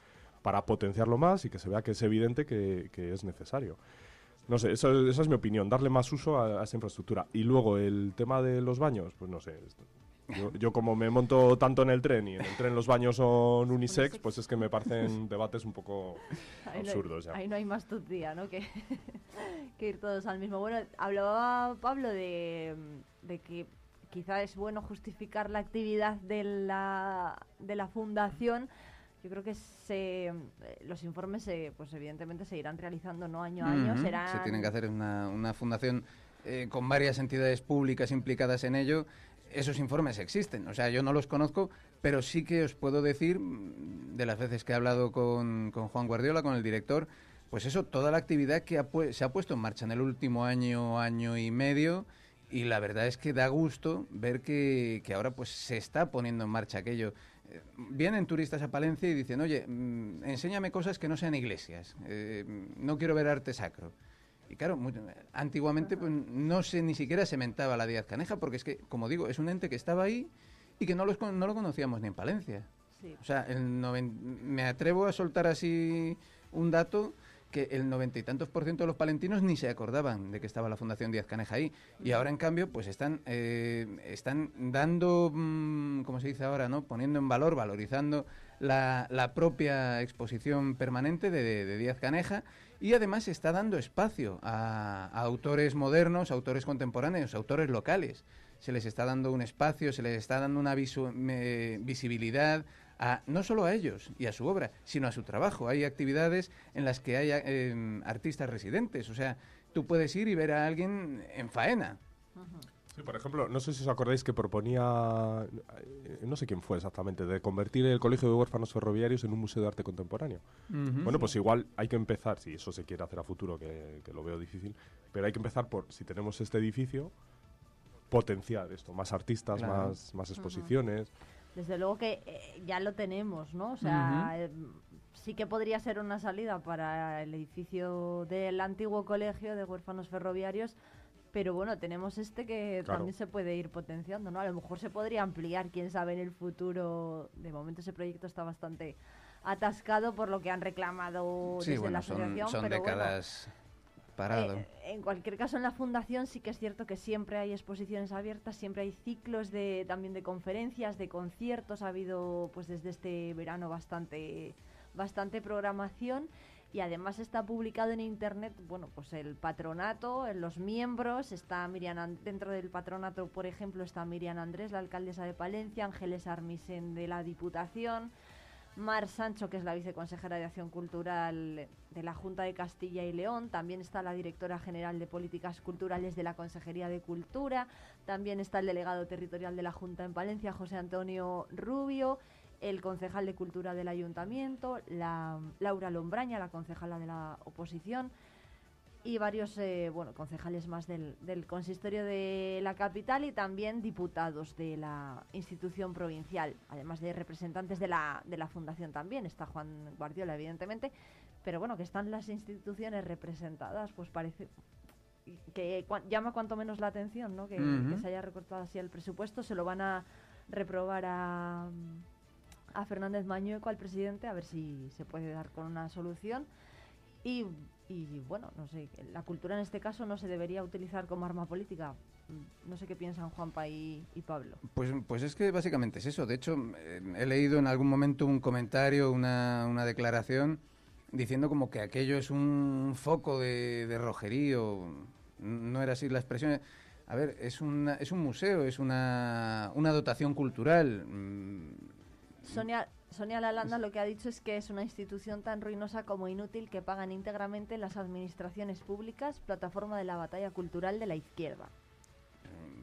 para potenciarlo más y que se vea que es evidente que, es necesario. No sé, eso, esa es mi opinión, darle más uso a, a esa infraestructura. Y luego el tema de los baños, pues no sé, Yo, yo como me monto tanto en el tren y en el tren los baños son unisex, pues es que me parecen debates un poco Ahí no, absurdos ya. ahí no hay más tutía, ¿no? Que, *laughs* que ir todos al mismo. Bueno, hablaba Pablo de, de que quizá es bueno justificar la actividad de la, de la fundación. Yo creo que se, los informes, se, pues evidentemente, se irán realizando no año a año. Serán- Se tienen que hacer una, una fundación eh, con varias entidades públicas implicadas en ello. Esos informes existen, o sea, yo no los conozco, pero sí que os puedo decir, mm, de las veces que he hablado con, con Juan Guardiola, con el director, pues eso, toda la actividad que ha se ha puesto en marcha en el último año, año y medio, y la verdad es que da gusto ver que, que ahora pues se está poniendo en marcha aquello. Eh, Vienen turistas a Palencia y dicen, oye, mm, enséñame cosas que no sean iglesias, eh, no quiero ver arte sacro. Y claro, mu- antiguamente pues, no se ni siquiera se mentaba la Díaz Caneja, porque es que, como digo, es un ente que estaba ahí y que no, los, no lo conocíamos ni en Palencia. Sí. O sea, el noven- me atrevo a soltar así un dato que el noventa y tantos por ciento de los palentinos ni se acordaban de que estaba la Fundación Díaz Caneja ahí. Y ahora, en cambio, pues están, eh, están dando, mm, como se dice ahora, ¿no? Poniendo en valor, valorizando la, la propia exposición permanente de, de Díaz Caneja y además está dando espacio a, autores modernos, autores contemporáneos, autores locales. Se les está dando un espacio, se les está dando una visu- visibilidad a, no solo a ellos y a su obra, sino a su trabajo. Hay actividades en las que hay eh, artistas residentes. O sea, tú puedes ir y ver a alguien en faena. Sí, por ejemplo, no sé si os acordáis que proponía, eh, no sé quién fue exactamente, de convertir el Colegio de Huérfanos Ferroviarios en un museo de arte contemporáneo. Bueno, pues igual hay que empezar, si eso se quiere hacer a futuro, que, que lo veo difícil, pero hay que empezar por, si tenemos este edificio, potenciar esto, más artistas, Claro. más, más exposiciones. Desde luego que eh, ya lo tenemos, ¿no? O sea, eh, sí que podría ser una salida para el edificio del antiguo colegio de huérfanos ferroviarios, pero bueno, tenemos este que Claro. también se puede ir potenciando, ¿no? A lo mejor se podría ampliar, quién sabe, en el futuro. De momento ese proyecto está bastante atascado por lo que han reclamado Sí, desde bueno, la son, asociación, son pero bueno, décadas parado. eh, en cualquier caso, en la fundación sí que es cierto que siempre hay exposiciones abiertas, siempre hay ciclos de también de conferencias, de conciertos. Ha habido, pues desde este verano bastante, bastante programación y además está publicado en internet, bueno, pues el patronato, en los miembros, está Miriam dentro del patronato, por ejemplo, está Miriam Andrés, la alcaldesa de Palencia, Ángeles Armisen de la Diputación. Mar Sancho, que es la viceconsejera de Acción Cultural de la Junta de Castilla y León. También está la directora general de Políticas Culturales de la Consejería de Cultura. También está el delegado territorial de la Junta en Palencia, José Antonio Rubio. El concejal de Cultura del Ayuntamiento, la Laura Lombraña, la concejala de la oposición y varios eh, bueno concejales más del, del consistorio de la capital y también diputados de la institución provincial, además de representantes de la, de la fundación también, está Juan Guardiola evidentemente, pero bueno, que están las instituciones representadas, pues parece que cua- llama cuanto menos la atención, ¿no? Que se haya recortado así el presupuesto, se lo van a reprobar a, a Fernández Mañueco, al presidente, a ver si se puede dar con una solución. Y, y, bueno, no sé, la cultura en este caso no se debería utilizar como arma política. No sé qué piensan Juanpa y, y Pablo. Pues, pues es que básicamente es eso. De hecho, eh, he leído en algún momento un comentario, una, una declaración, diciendo como que aquello es un foco de, de. No era así la expresión. A ver, es, una, es un museo, es una, una dotación cultural. Sonia, Sonia Lalanda lo que ha dicho es que es una institución tan ruinosa como inútil que pagan íntegramente las administraciones públicas, plataforma de la batalla cultural de la izquierda.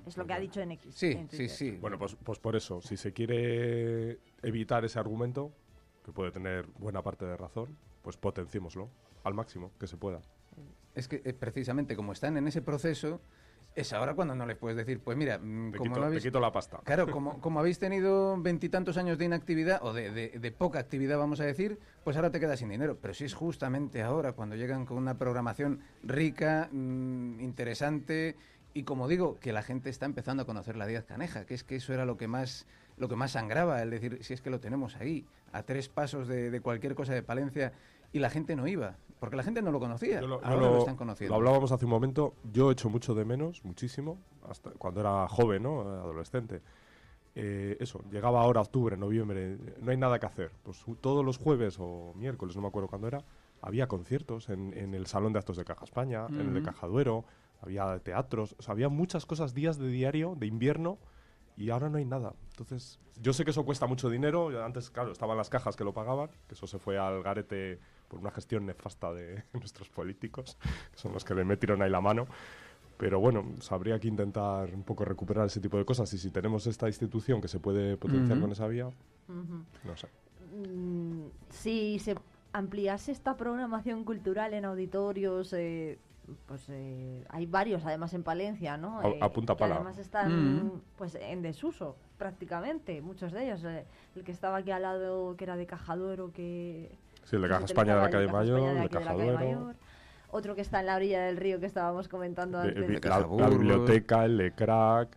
Es lo que ha dicho en X. en Twitter. Bueno, pues, pues por eso, si se quiere evitar ese argumento, que puede tener buena parte de razón, pues potenciémoslo al máximo que se pueda. Es que eh, precisamente como están en ese proceso, es ahora cuando no les puedes decir, pues mira, mm, Te como quito- no te habéis... quito la pasta. Claro, *laughs* como, como habéis tenido veintitantos años de inactividad, o de, de- de poca actividad, vamos a decir, pues ahora te quedas sin dinero. Pero si es justamente ahora, cuando llegan con una programación rica, mm, interesante, y como digo, que la gente está empezando a conocer la Díaz Caneja, que es que eso era lo que más lo que más sangraba, el decir, si es que lo tenemos ahí, a tres pasos de, de cualquier cosa de Palencia, y la gente no iba, porque la gente no lo conocía. Lo, ahora lo- lo están conociendo. lo hablábamos hace un momento, yo echo mucho de menos, muchísimo, hasta cuando era joven, ¿no? Adolescente. eh, eso, llegaba ahora octubre, noviembre, no hay nada que hacer. Pues todos los jueves o miércoles, no me acuerdo cuándo era, había conciertos en, en el Salón de Actos de Caja España, en el de. Caja Duero, había teatros, o sea, había muchas cosas, días de diario, de invierno, y ahora no hay nada. Entonces, yo sé que eso cuesta mucho dinero. Antes, claro, estaban las cajas que lo pagaban, que eso se fue al garete por una gestión nefasta de *laughs* nuestros políticos, que son los que le metieron ahí la mano. Pero bueno, pues habría que intentar un poco recuperar ese tipo de cosas. Y si tenemos esta institución que se puede potenciar con esa vía, no sé. Mm, si se ampliase esta programación cultural en auditorios, eh, pues eh, hay varios además en Palencia, ¿no? A- Eh, a punta que pala. además están Mm. pues en desuso prácticamente, muchos de ellos. eh, el que estaba aquí al lado, que era de Cajaduero, que... Sí, el de que Caja España de la calle el de Caja España Mayor, de aquí Caja Duero. Mayor. Otro que está en la orilla del río que estábamos comentando De- antes. vi- la, la biblioteca, el de crack,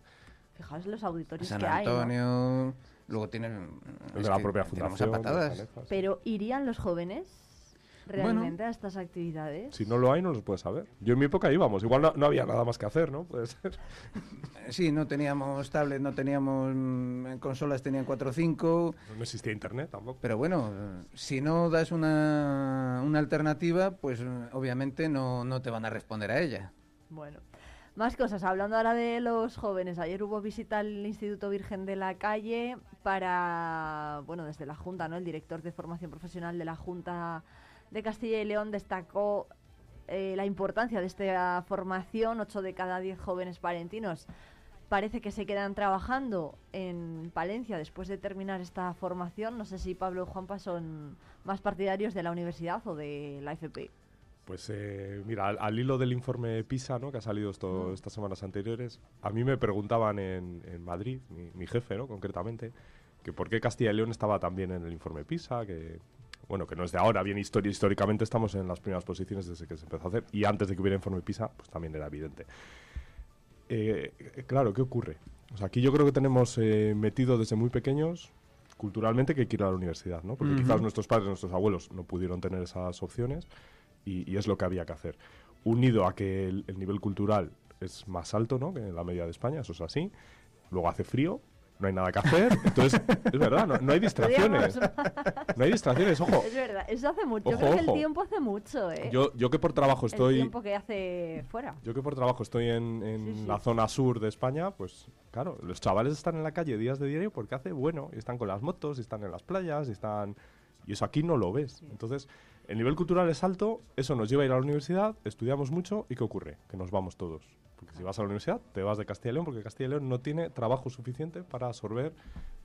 Fijaos los auditorios San que hay, ¿no? Antonio, luego tienen... de la que propia fundación. a de patadas. Pero ¿irían los jóvenes realmente a estas actividades? Si no lo hay, no los puedes saber. Yo en mi época íbamos. Igual no, no había nada más que hacer, ¿no? Puede ser. Sí, no teníamos tablet, no teníamos mm, consolas, tenían 4 o 5. No existía internet tampoco. Pero bueno, eh, si no das una, una alternativa, pues eh, obviamente no, no te van a responder a ella. Bueno, más cosas. Hablando ahora de los jóvenes, ayer hubo visita al Instituto Virgen de la Calle para, bueno, desde la Junta, ¿no? El director de formación profesional de la Junta de Castilla y León destacó eh, la importancia de esta formación. Ocho de cada diez jóvenes palentinos parece que se quedan trabajando en Palencia después de terminar esta formación. No sé si Pablo y Juanpa son más partidarios de la universidad o de la FP. Pues eh, mira, al, al hilo del informe PISA, ¿no? que ha salido esto, estas semanas anteriores, a mí me preguntaban en, en Madrid, mi, mi jefe, ¿no? concretamente, que por qué Castilla y León estaba también en el informe PISA, que bueno, que no es de ahora, bien históricamente estamos en las primeras posiciones desde que se empezó a hacer, y antes de que hubiera informe PISA, pues también era evidente. Eh, eh, claro, ¿qué ocurre? O sea, aquí yo creo que tenemos eh, metido desde muy pequeños culturalmente que hay que ir a la universidad, ¿no? Porque quizás nuestros padres, nuestros abuelos no pudieron tener esas opciones y, y es lo que había que hacer. Unido a que el, el nivel cultural es más alto, ¿no? Que en la media de España, eso es así. Luego hace frío, no hay nada que hacer. Entonces, es verdad, no, no hay distracciones. No hay distracciones, ojo. Es verdad, eso hace mucho. Yo Ojo, creo que el tiempo hace mucho, ¿eh? Yo, yo que por trabajo El estoy... tiempo que hace fuera. Yo que por trabajo estoy en, en Sí, sí. la zona sur de España, pues claro, los chavales están en la calle días de diario porque hace bueno, y están con las motos, y están en las playas, y están... Y eso aquí no lo ves. Entonces, el nivel cultural es alto, eso nos lleva a ir a la universidad, estudiamos mucho, ¿y qué ocurre? Que nos vamos todos. Porque si vas a la universidad, te vas de Castilla y León, porque Castilla y León no tiene trabajo suficiente para absorber,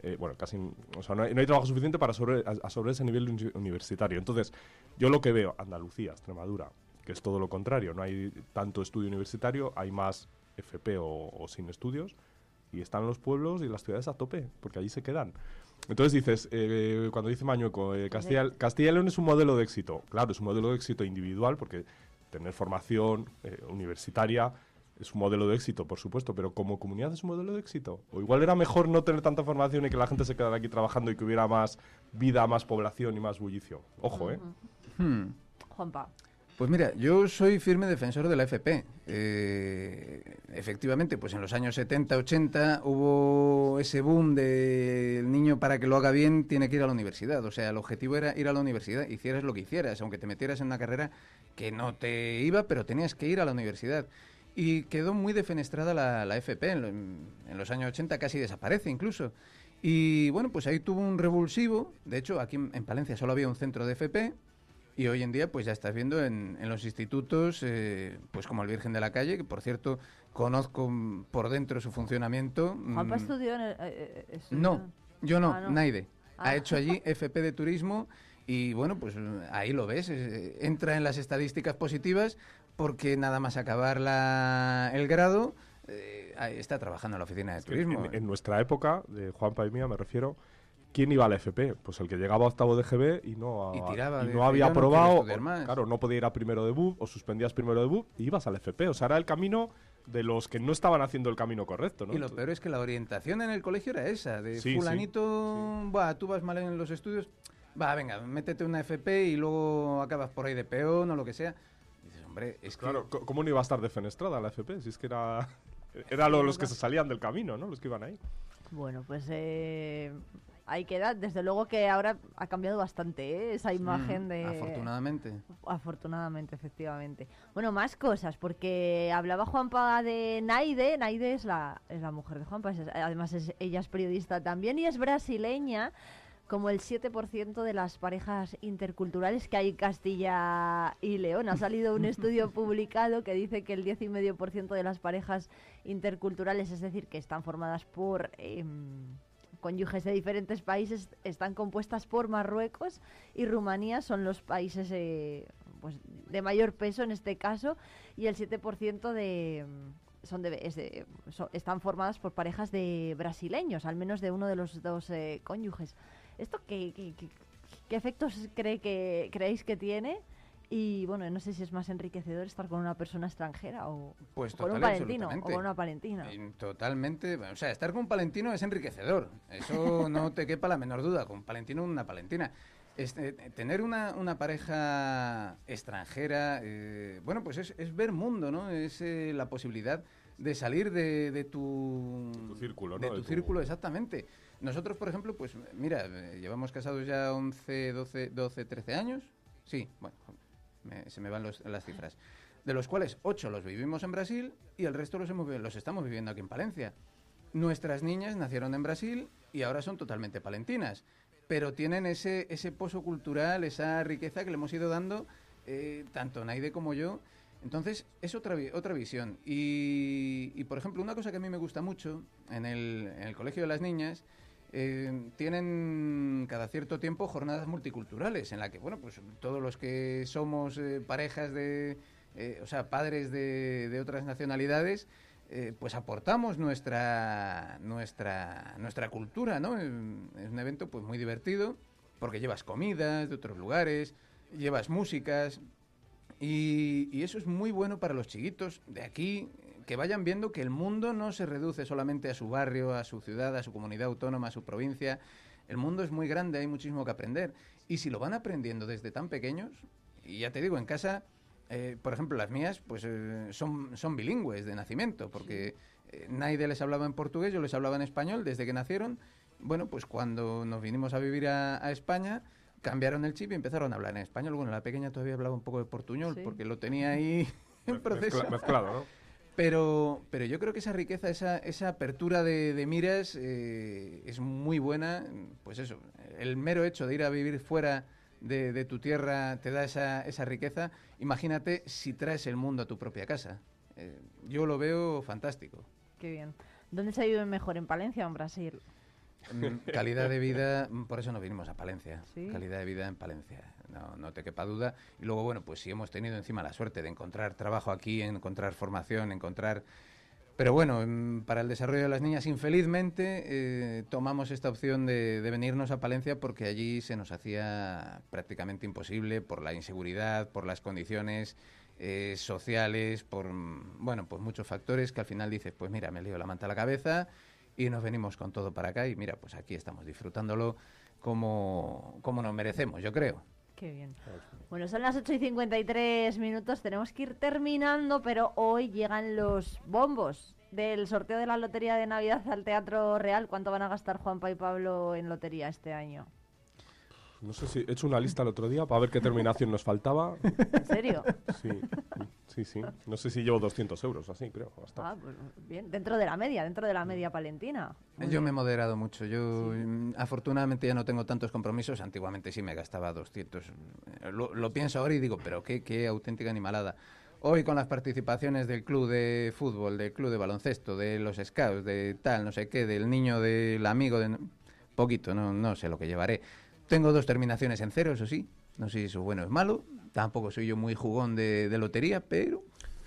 eh, bueno, casi, o sea, no hay, no hay trabajo suficiente para absorber, absorber ese nivel uni- universitario. Entonces, yo lo que veo, Andalucía, Extremadura, que es todo lo contrario, no hay tanto estudio universitario, hay más FP o, o sin estudios, y están los pueblos y las ciudades a tope, porque allí se quedan. Entonces dices, eh, cuando dice Mañueco, eh, Castilla, Castilla y León es un modelo de éxito. Claro, es un modelo de éxito individual, porque tener formación eh, universitaria es un modelo de éxito, por supuesto, pero como comunidad es un modelo de éxito. O igual era mejor no tener tanta formación y que la gente se quedara aquí trabajando y que hubiera más vida, más población y más bullicio. Ojo, ¿eh? Hmm. Juanpa. Pues mira, yo soy firme defensor de la FP. Eh, efectivamente, pues en los años 70, 80 hubo ese boom del niño para que lo haga bien tiene que ir a la universidad. O sea, el objetivo era ir a la universidad, hicieras lo que hicieras, aunque te metieras en una carrera que no te iba, pero tenías que ir a la universidad. Y quedó muy defenestrada la, la FP. En, lo- en los años 80 casi desaparece incluso. Y bueno, pues ahí tuvo un revulsivo. De hecho, aquí en en Palencia solo había un centro de FP. Y hoy en día, pues ya estás viendo en, en los institutos, eh, pues como el Virgen de la Calle, que por cierto conozco por dentro su funcionamiento. Juanpa mm, estudió en el... eh, eh, No, yo no, Ah, no. Naide. Ah. Ha hecho allí *laughs* FP de turismo y bueno, pues ahí lo ves, eh, entra en las estadísticas positivas porque nada más acabar la, el grado eh, está trabajando en la oficina de turismo. en nuestra época, de Juanpa y mía, me refiero, ¿quién iba a la FP? Pues el que llegaba a octavo de GB y no, a- Y tiraba no había "Yo no aprobado, estudiar o- más". claro, no podía ir a primero de BUP, o suspendías primero de BUP y ibas al FP. O sea, era el camino de los que no estaban haciendo el camino correcto, ¿no? Y lo peor es que la orientación en el colegio era esa, de Sí, sí, fulanito, "Buah, tú vas mal en los estudios, va, venga, métete una FP y luego acabas por ahí de peón o lo que sea. Hombre, es. Claro, ¿cómo no iba a estar defenestrada la FP? Si es que era, *laughs* era lo- los que se salían del camino, ¿no? Los que iban ahí. Bueno, pues eh, ahí queda. Desde luego que ahora ha cambiado bastante ¿eh? esa imagen Mm, de... Afortunadamente. Afortunadamente, efectivamente. Bueno, más cosas, porque hablaba Juanpa de Naide. Naide es la, es la mujer de Juanpa, es- además es, ella es periodista también y es brasileña, como el 7% de las parejas interculturales que hay en Castilla y León. Ha salido un *laughs* estudio publicado que dice que el 10,5% de las parejas interculturales, es decir, que están formadas por... em, cónyuges de diferentes países están compuestas por Marruecos y Rumanía son los países eh, pues, de mayor peso en este caso y el 7% de son de, es de- so- están formadas por parejas de brasileños, al menos de uno de los dos eh, cónyuges. ¿Esto qué, qué- qué- qué efectos cree que, creéis que tiene? Y bueno, no sé si es más enriquecedor estar con una persona extranjera o, Pues o con un total palentino o con una palentina. Totalmente. O sea, estar con un palentino es enriquecedor. Eso *laughs* no te quepa la menor duda. Con un palentino, una palentina. Este, tener una, una pareja extranjera, eh, bueno, pues es, es ver mundo, ¿no? Es eh, la posibilidad de salir de, de tu, Tu círculo, de ¿no? tu De tu- círculo, exactamente. Nosotros, por ejemplo, pues mira, eh, llevamos casados ya 11, 12, 12 13 años. Sí, bueno, se me van los- las cifras. De los cuales 8 los vivimos en Brasil y el resto los, hemos los estamos viviendo aquí en Palencia. Nuestras niñas nacieron en Brasil y ahora son totalmente palentinas, pero tienen ese, ese pozo cultural, esa riqueza que le hemos ido dando eh, tanto Naide como yo. Entonces, es otra, otra visión. Y, y, por ejemplo, una cosa que a mí me gusta mucho en el, en el Colegio de las Niñas, eh, tienen cada cierto tiempo jornadas multiculturales en la que, bueno, pues todos los que somos eh, parejas de, eh, o sea, padres de, otras nacionalidades, eh, pues aportamos nuestra, nuestra, nuestra cultura, ¿no? Es un evento pues muy divertido porque llevas comidas de otros lugares, llevas músicas y eso es muy bueno para los chiquitos de aquí, que vayan viendo que el mundo no se reduce solamente a su barrio, a su ciudad, a su comunidad autónoma, a su provincia. El mundo es muy grande, hay muchísimo que aprender. Y si lo van aprendiendo desde tan pequeños, y ya te digo, en casa, eh, por ejemplo, las mías, pues eh, son, son bilingües de nacimiento, porque eh, Naide les hablaba en portugués, yo les hablaba en español desde que nacieron. Bueno, pues cuando nos vinimos a vivir a, a España, cambiaron el chip y empezaron a hablar en español. Bueno, la pequeña todavía hablaba un poco de portuñol, Sí. porque lo tenía ahí en *laughs* proceso. Mezcla- mezclado, ¿no? Pero, pero yo creo que esa riqueza, esa, esa apertura de, miras eh, es muy buena. Pues eso, el mero hecho de ir a vivir fuera de, tu tierra te da esa, esa riqueza. Imagínate si traes el mundo a tu propia casa. Eh, yo lo veo fantástico. Qué bien. ¿Dónde se vive mejor, en Palencia o en Brasil? Mm, Calidad de vida, mm, por eso nos vinimos a Palencia. Sí. Calidad de vida en Palencia, no, no te quepa duda. Y luego, bueno, pues si hemos tenido encima la suerte de encontrar trabajo aquí, encontrar formación, encontrar... Pero bueno, mm, para el desarrollo de las niñas, infelizmente, eh, tomamos esta opción de, de venirnos a Palencia porque allí se nos hacía prácticamente imposible por la inseguridad, por las condiciones eh, sociales, por, bueno, pues muchos factores que al final dices, pues mira, me lío la manta a la cabeza y nos venimos con todo para acá y mira, pues aquí estamos disfrutándolo como, como nos merecemos, yo creo. Qué bien. Bueno, son las 8 y 53 minutos, tenemos que ir terminando, pero hoy llegan los bombos del sorteo de la Lotería de Navidad al Teatro Real. ¿Cuánto van a gastar Juanpa y Pablo en lotería este año? No sé si he hecho una lista el otro día para ver qué terminación nos faltaba. ¿En serio? Sí, sí, sí. No sé si llevo 200 euros, así creo. bastante. Ah, pues bien, dentro de la media, dentro de la media palentina. Muy yo bien. me he moderado mucho. Yo mm, afortunadamente ya no tengo tantos compromisos. Antiguamente sí me gastaba 200. Eh, Lo, lo pienso ahora y digo, pero qué, qué auténtica animalada. Hoy con las participaciones del club de fútbol, del club de baloncesto, de los scouts, de tal, no sé qué, del niño, del amigo, de... poquito, no, no sé lo que llevaré. Tengo dos terminaciones en cero, eso sí. No sé si eso es bueno o es malo. Tampoco soy yo muy jugón de, de lotería, pero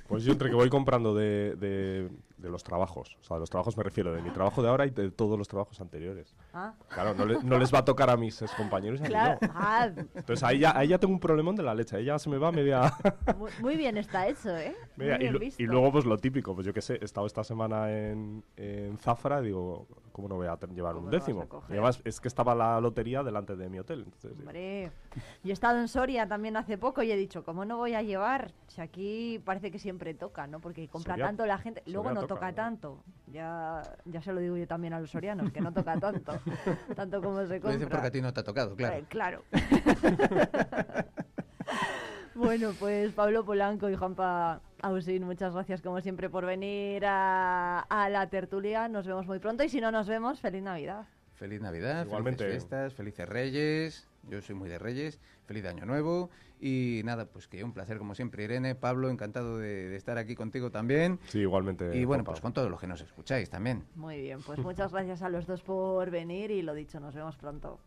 Pues yo entre que voy comprando de, de, de los trabajos, o sea, de los trabajos me refiero de mi trabajo de ahora y de todos los trabajos anteriores. Ah, Claro, no, le- no les va a tocar a mis compañeros y a mí claro. no. Ah, Entonces ahí ya, ahí ya tengo un problemón de la leche, ahí ya se me va media... *laughs* muy, muy bien está hecho, ¿eh? Media- y, bien lo- visto. y luego pues lo típico, pues yo qué sé, he estado esta semana en, en Zafra y digo, ¿cómo no voy a llevar ¿Cómo un lo décimo? Y además es que estaba la lotería delante de mi hotel. Entonces, Hombre, yo he estado en Soria también hace poco y he dicho, ¿cómo no voy a llevar? Si aquí parece que siempre toca, ¿no? Porque compra Soria- tanto la gente. Luego Soria no toca toca tanto. Ya, ya se lo digo yo también a los sorianos, que no toca tanto, *laughs* tanto como se Lo compra. dice porque a ti no te ha tocado, claro. Eh, claro. *laughs* bueno, pues Pablo Polanco y Juanpa Ausín, muchas gracias como siempre por venir a, a la tertulia. Nos vemos muy pronto y si no nos vemos, feliz Navidad. Feliz Navidad, Igualmente. felices fiestas, felices Reyes. Yo soy muy de Reyes. Feliz Año Nuevo. Y nada, pues que un placer como siempre, Irene. Pablo, encantado de, de estar aquí contigo también. Sí, igualmente. Y bueno, pues con todos los que nos escucháis también. Muy bien, pues muchas gracias a los dos por venir y lo dicho, nos vemos pronto.